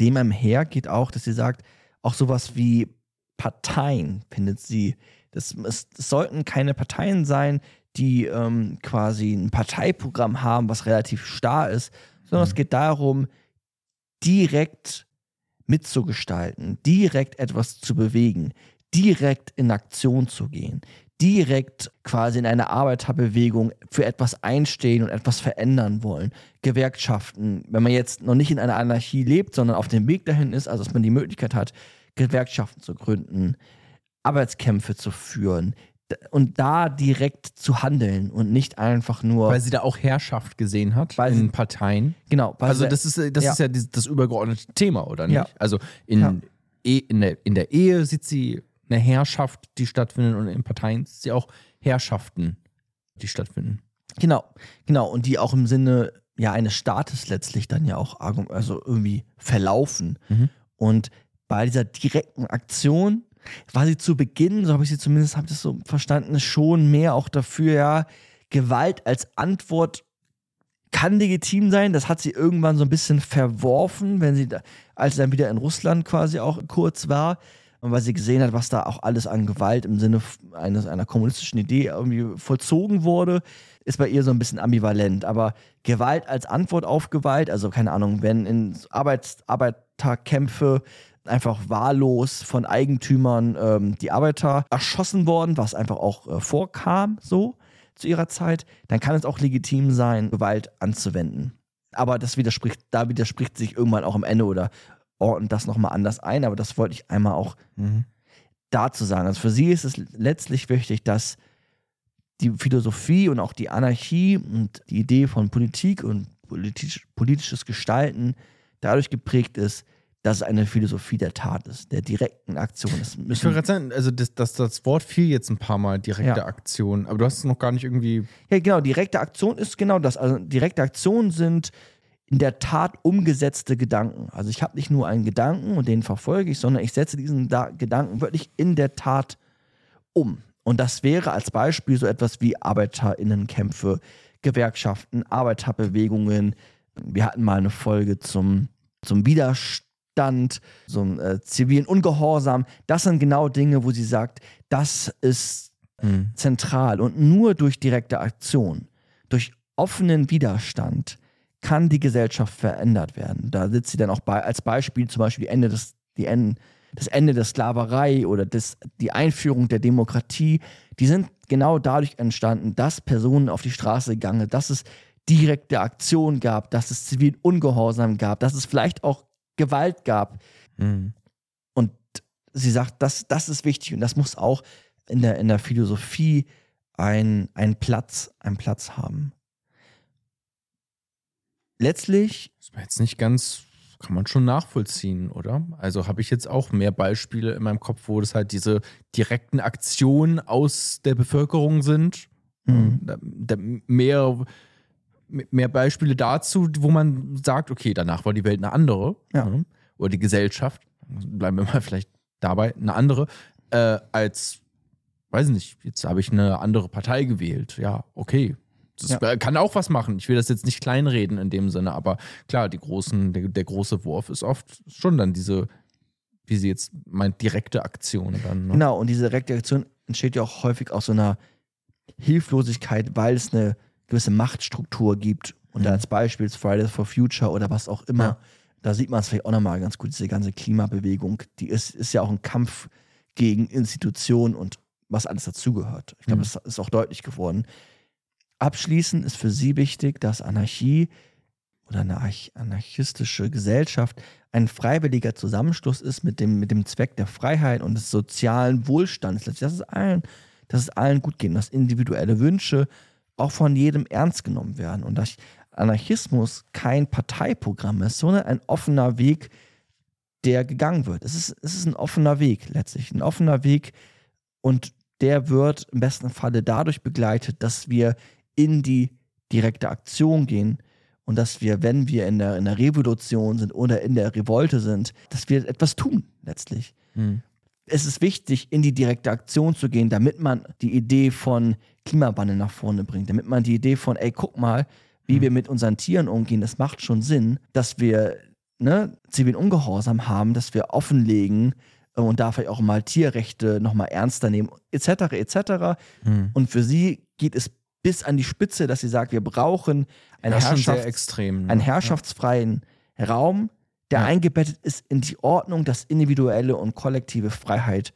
dem einher geht auch, dass sie sagt, auch sowas wie Parteien findet sie. Das, es, es sollten keine Parteien sein, die ähm, quasi ein Parteiprogramm haben, was relativ starr ist, sondern es geht darum, direkt mitzugestalten, direkt etwas zu bewegen, direkt in Aktion zu gehen, direkt quasi in einer Arbeiterbewegung für etwas einstehen und etwas verändern wollen. Gewerkschaften, wenn man jetzt noch nicht in einer Anarchie lebt, sondern auf dem Weg dahin ist, also dass man die Möglichkeit hat, Gewerkschaften zu gründen, Arbeitskämpfe zu führen und da direkt zu handeln und nicht einfach nur Weil sie da auch Herrschaft gesehen hat in sie- Parteien. genau, weil Also das ist, das ja. ist ja das übergeordnete Thema, oder nicht? Ja. Also in, Ja. eh- in, der, in der Ehe sieht sie eine Herrschaft, die stattfindet und in Parteien sieht sie auch Herrschaften, die stattfinden. Genau, genau. Und die auch im Sinne ja eines Staates letztlich dann ja auch also irgendwie verlaufen. Mhm. Und bei dieser direkten Aktion war sie zu Beginn, so habe ich sie zumindest, habe ich das so verstanden, schon mehr auch dafür, ja, Gewalt als Antwort kann legitim sein. Das hat sie irgendwann so ein bisschen verworfen, wenn sie, da, als sie dann wieder in Russland quasi auch kurz war. Und weil sie gesehen hat, was da auch alles an Gewalt im Sinne eines, einer kommunistischen Idee irgendwie vollzogen wurde, ist bei ihr so ein bisschen ambivalent. Aber Gewalt als Antwort auf Gewalt, also keine Ahnung, wenn in Arbeits Arbeiterkämpfe einfach wahllos von Eigentümern ähm, die Arbeiter erschossen worden, was einfach auch äh, vorkam so zu ihrer Zeit, dann kann es auch legitim sein, Gewalt anzuwenden. Aber das widerspricht, da widerspricht sich irgendwann auch am Ende oder ordnet das nochmal anders ein. Aber das wollte ich einmal auch dazu sagen. Also für sie ist es letztlich wichtig, dass die Philosophie und auch die Anarchie und die Idee von Politik und politisch, politisches Gestalten dadurch geprägt ist, dass es eine Philosophie der Tat ist, der direkten Aktion. Das Ich wollte gerade sagen, also das, das, das Wort fiel jetzt ein paar Mal, direkte Ja. Aktion, aber du hast es noch gar nicht irgendwie. ja, genau, direkte Aktion ist genau das. Also direkte Aktionen sind in der Tat umgesetzte Gedanken. Also ich habe nicht nur einen Gedanken und den verfolge ich, sondern ich setze diesen da Gedanken wirklich in der Tat um. Und das wäre als Beispiel so etwas wie Arbeiterinnenkämpfe, Gewerkschaften, Arbeiterbewegungen. Wir hatten mal eine Folge zum, zum Widerstand, zum äh, zivilen Ungehorsam. Das sind genau Dinge, wo sie sagt, das ist zentral. Und nur durch direkte Aktion, durch offenen Widerstand kann die Gesellschaft verändert werden. Da sitzt sie dann auch bei, als Beispiel zum Beispiel die Ende des, die Ende, das Ende der Sklaverei oder das, die Einführung der Demokratie. Die sind genau dadurch entstanden, dass Personen auf die Straße gegangen sind, dass es direkte Aktion gab, dass es zivilen Ungehorsam gab, dass es vielleicht auch Gewalt gab. Und sie sagt, das, das ist wichtig und das muss auch in der, in der Philosophie ein- einen Platz, einen Platz haben. Letztlich, Das war jetzt nicht ganz, kann man schon nachvollziehen, oder? Also habe ich jetzt auch mehr Beispiele in meinem Kopf, wo das halt diese direkten Aktionen aus der Bevölkerung sind. Mhm. Da, da mehr, mehr Beispiele dazu, wo man sagt, okay, danach war die Welt eine andere. Ja. ne? Oder die Gesellschaft, bleiben wir mal vielleicht dabei, eine andere, äh, als, weiß nicht, jetzt habe ich eine andere Partei gewählt. Ja, okay. Das Ja. kann auch was machen. Ich will das jetzt nicht kleinreden in dem Sinne, aber klar, die großen, der, der große Wurf ist oft schon dann diese, wie sie jetzt meint, direkte Aktion dann. Ne? genau, und diese direkte Aktion entsteht ja auch häufig aus so einer Hilflosigkeit, weil es eine gewisse Machtstruktur gibt. Und da als Beispiel ist Fridays for Future oder was auch immer. Ja. Da sieht man es vielleicht auch nochmal ganz gut, diese ganze Klimabewegung, die ist, ist ja auch ein Kampf gegen Institutionen und was alles dazugehört. Ich glaube, Mhm. das ist auch deutlich geworden. Abschließend ist für sie wichtig, dass Anarchie oder eine arch- anarchistische Gesellschaft ein freiwilliger Zusammenschluss ist mit dem, mit dem Zweck der Freiheit und des sozialen Wohlstands. Dass es allen, dass es allen gut geht und dass individuelle Wünsche auch von jedem ernst genommen werden und dass Anarchismus kein Parteiprogramm ist, sondern ein offener Weg, der gegangen wird. Es ist, es ist ein offener Weg letztlich, ein offener Weg und der wird im besten Falle dadurch begleitet, dass wir in die direkte Aktion gehen und dass wir, wenn wir in der, in der Revolution sind oder in der Revolte sind, dass wir etwas tun letztlich. Mhm. Es ist wichtig, in die direkte Aktion zu gehen, damit man die Idee von Klimawandel nach vorne bringt, damit man die Idee von, ey, guck mal, wie wir mit unseren Tieren umgehen, das macht schon Sinn, dass wir ne, zivilen Ungehorsam haben, dass wir offenlegen äh, und da vielleicht auch mal Tierrechte nochmal ernster nehmen, etc., etc. Mhm. Und für sie geht es bis an die Spitze, dass sie sagt, wir brauchen einen, Herrschafts extrem. ne? einen herrschaftsfreien Raum, der Ja. eingebettet ist in die Ordnung, dass individuelle und kollektive Freiheit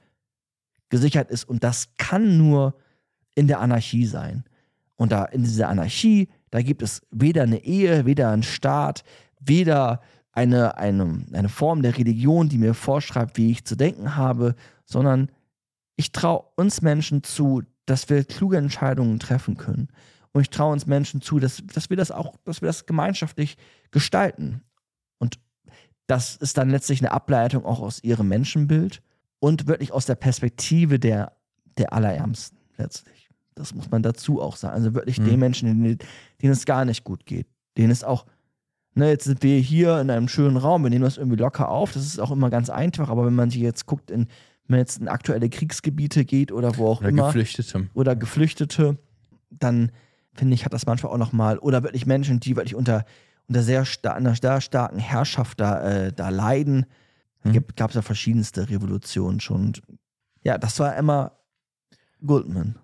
gesichert ist. Und das kann nur in der Anarchie sein. Und da in dieser Anarchie, da gibt es weder eine Ehe, weder einen Staat, weder eine, eine, eine Form der Religion, die mir vorschreibt, wie ich zu denken habe, sondern ich traue uns Menschen zu, dass wir kluge Entscheidungen treffen können. Und ich traue uns Menschen zu, dass, dass wir das auch, dass wir das gemeinschaftlich gestalten. Und das ist dann letztlich eine Ableitung auch aus ihrem Menschenbild und wirklich aus der Perspektive der, der Allerärmsten letztlich. Das muss man dazu auch sagen. Also wirklich Mhm. den Menschen, denen, denen es gar nicht gut geht. Denen es auch, ne, jetzt sind wir hier in einem schönen Raum, wir nehmen das irgendwie locker auf. Das ist auch immer ganz einfach, aber wenn man sich jetzt guckt, in, wenn jetzt in aktuelle Kriegsgebiete geht oder wo auch Oder immer Geflüchtete. oder Geflüchtete, dann finde ich, hat das manchmal auch nochmal, oder wirklich Menschen, die wirklich unter, unter sehr, sta einer sehr starken Herrschaft da, äh, da leiden. Hm. Gab es ja verschiedenste Revolutionen schon. Und ja, das war Emma Goldman.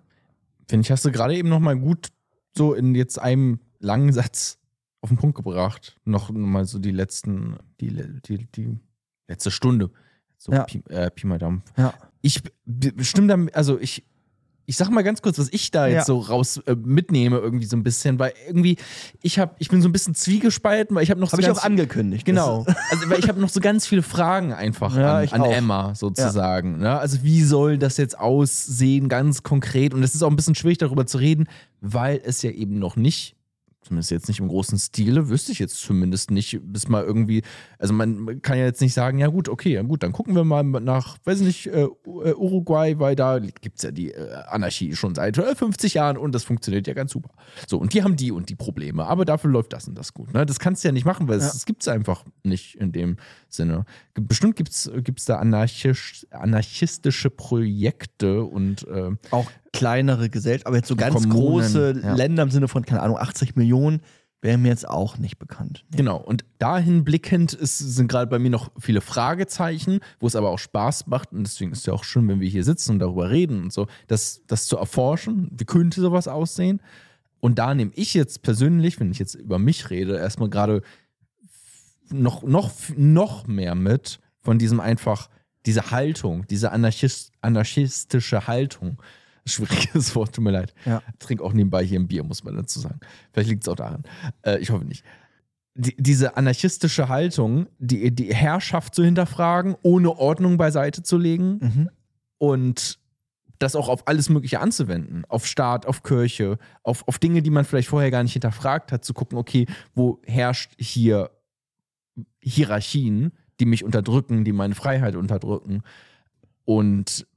Finde ich, hast du gerade eben nochmal gut so in jetzt einem langen Satz auf den Punkt gebracht. Noch mal so die letzten, die, die, die letzte Stunde. So Ja. Pi, äh, Pi mal Daumen. Ja. Ich stimme damit, also ich, ich sag mal ganz kurz, was ich da jetzt Ja. so raus äh, mitnehme, irgendwie so ein bisschen, weil irgendwie, ich hab, ich bin so ein bisschen zwiegespalten, weil ich habe noch so Habe ich auch angekündigt. Genau. Also, weil ich habe noch so ganz viele Fragen einfach Ja, an, an. Emma sozusagen. Ne? Also, wie soll das jetzt aussehen, ganz konkret? Und es ist auch ein bisschen schwierig, darüber zu reden, weil es ja eben noch nicht Zumindest jetzt nicht im großen Stile, wüsste ich jetzt zumindest nicht, bis mal irgendwie, also man kann ja jetzt nicht sagen, ja gut, okay, ja gut, dann gucken wir mal nach, weiß ich nicht, äh, Uruguay, weil da gibt es ja die äh, Anarchie schon seit äh, 50 Jahren und das funktioniert ja ganz super. So, und die haben die und die Probleme, aber dafür läuft das und das gut. Ne? Das kannst du ja nicht machen, weil es, Ja. das gibt es einfach nicht in dem Sinne. Bestimmt gibt es da anarchisch, anarchistische Projekte und äh, Auch kleinere Gesellschaften, aber jetzt so ganz Kommunen, große ja. Länder im Sinne von, keine Ahnung, 80 Millionen, wäre mir jetzt auch nicht bekannt. Genau, und dahin blickend ist, sind gerade bei mir noch viele Fragezeichen, wo es aber auch Spaß macht. Und deswegen ist es ja auch schön, wenn wir hier sitzen und darüber reden und so, das, das zu erforschen. Wie könnte sowas aussehen? Und da nehme ich jetzt persönlich, wenn ich jetzt über mich rede, erstmal gerade noch, noch, noch mehr mit von diesem einfach, diese Haltung, diese Anarchist, anarchistische Haltung. Schwieriges Wort, tut mir leid. Ja. Trink auch nebenbei hier ein Bier, muss man dazu sagen. Vielleicht liegt es auch daran. Äh, ich hoffe nicht. Die, diese anarchistische Haltung, die, die Herrschaft zu hinterfragen, ohne Ordnung beiseite zu legen Mhm. und das auch auf alles Mögliche anzuwenden. Auf Staat, auf Kirche, auf, auf Dinge, die man vielleicht vorher gar nicht hinterfragt hat, zu gucken, okay, wo herrscht hier Hierarchien, die mich unterdrücken, die meine Freiheit unterdrücken und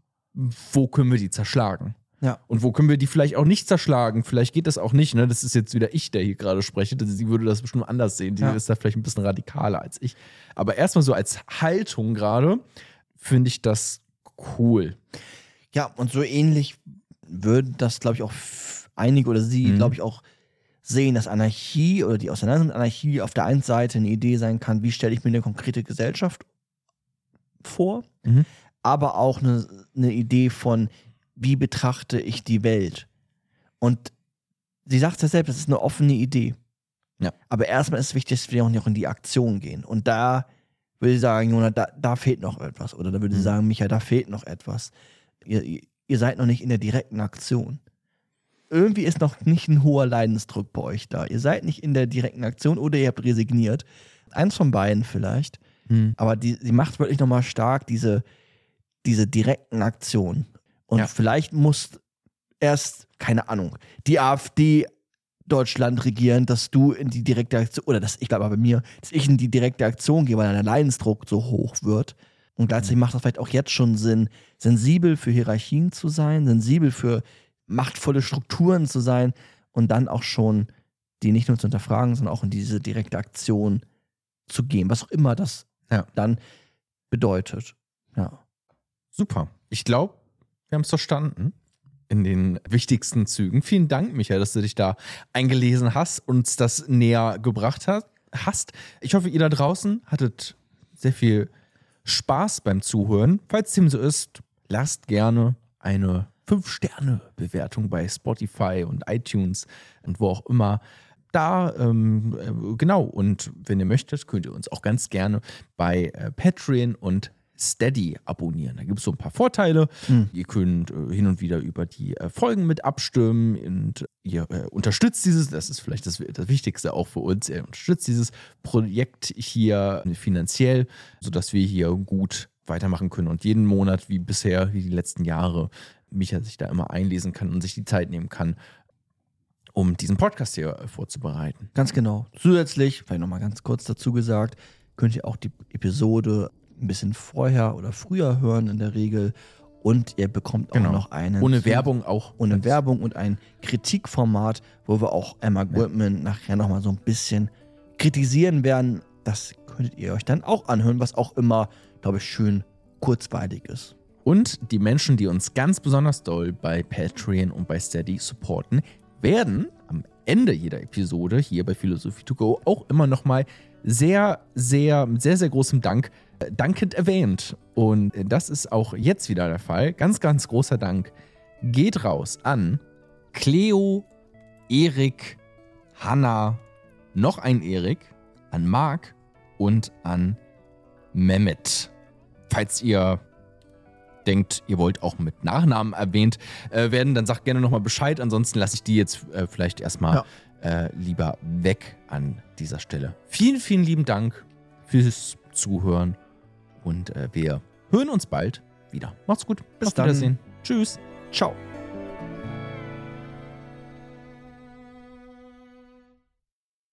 wo können wir die zerschlagen? Ja. Und wo können wir die vielleicht auch nicht zerschlagen? Vielleicht geht das auch nicht. Ne? Das ist jetzt wieder ich, der hier gerade spreche. Sie würde das bestimmt anders sehen. Die Ja. ist da vielleicht ein bisschen radikaler als ich. Aber erstmal so als Haltung gerade finde ich das cool. Ja, und so ähnlich würden das, glaube ich, auch einige oder sie, Mhm. glaube ich, auch sehen, dass Anarchie oder die Auseinandersetzung mit Anarchie auf der einen Seite eine Idee sein kann, wie stelle ich mir eine konkrete Gesellschaft vor, Mhm. aber auch eine, eine Idee von, wie betrachte ich die Welt. Und sie sagt ja selbst, das ist eine offene Idee. Ja. Aber erstmal ist es wichtig, dass wir auch noch in die Aktion gehen. Und da würde ich sagen, Jona, da, da fehlt noch etwas. Oder da würde ich Mhm. sagen, Micha, da fehlt noch etwas. Ihr, ihr- seid noch nicht in der direkten Aktion. Irgendwie ist noch nicht ein hoher Leidensdruck bei euch da. Ihr seid nicht in der direkten Aktion oder ihr habt resigniert. Eins von beiden vielleicht. Aber die, sie macht wirklich nochmal stark diese, diese direkten Aktionen. Und Ja. vielleicht muss erst, keine Ahnung, die AfD Deutschland regieren, dass du in die direkte Aktion, oder dass ich glaube bei mir, dass ich in die direkte Aktion gehe, weil der Leidensdruck so hoch wird. Und gleichzeitig macht das vielleicht auch jetzt schon Sinn, sensibel für Hierarchien zu sein, sensibel für machtvolle Strukturen zu sein und dann auch schon die nicht nur zu hinterfragen, sondern auch in diese direkte Aktion zu gehen, was auch immer das Ja. dann bedeutet. Ja. Super. Ich glaube, wir haben es verstanden in den wichtigsten Zügen. Vielen Dank, Michael, dass du dich da eingelesen hast, uns das näher gebracht hast. hast. Ich hoffe, ihr da draußen hattet sehr viel Spaß beim Zuhören. Falls dem so ist, lasst gerne eine 5-Sterne-Bewertung bei Spotify und iTunes und wo auch immer da, ähm, äh, genau. Und wenn ihr möchtet, könnt ihr uns auch ganz gerne bei äh, Patreon und Steady abonnieren. Da gibt es so ein paar Vorteile. Ihr könnt äh, hin und wieder über die äh, Folgen mit abstimmen und ihr äh, unterstützt dieses, das ist vielleicht das, das Wichtigste auch für uns, ihr unterstützt dieses Projekt hier finanziell, sodass wir hier gut weitermachen können und jeden Monat wie bisher, wie die letzten Jahre, Micha sich da immer einlesen kann und sich die Zeit nehmen kann, um diesen Podcast hier vorzubereiten. Ganz genau. Zusätzlich, vielleicht nochmal ganz kurz dazu gesagt, könnt ihr auch die Episode ein bisschen vorher oder früher hören in der Regel. Und ihr bekommt auch Genau. noch einen. Ohne Werbung auch. Ohne Werbung und ein Kritikformat, wo wir auch Emma Goodman nachher nochmal so ein bisschen kritisieren werden. Das könntet ihr euch dann auch anhören, was auch immer, glaube ich, schön kurzweilig ist. Und die Menschen, die uns ganz besonders doll bei Patreon und bei Steady supporten, werden am Ende jeder Episode hier bei Philosophie to go auch immer nochmal sehr, sehr, mit sehr, sehr großem Dank dankend erwähnt. Und das ist auch jetzt wieder der Fall. Ganz, ganz großer Dank geht raus an Cleo, Erik, Hanna, noch ein Erik, an Marc und an Mehmet. Falls ihr denkt, ihr wollt auch mit Nachnamen erwähnt äh, werden, dann sagt gerne nochmal Bescheid. Ansonsten lasse ich die jetzt äh, vielleicht erstmal äh, lieber weg an dieser Stelle. Vielen, vielen lieben Dank fürs Zuhören und äh, wir hören uns bald wieder. Macht's gut. Bis Auf dann. Wiedersehen. Tschüss. Ciao.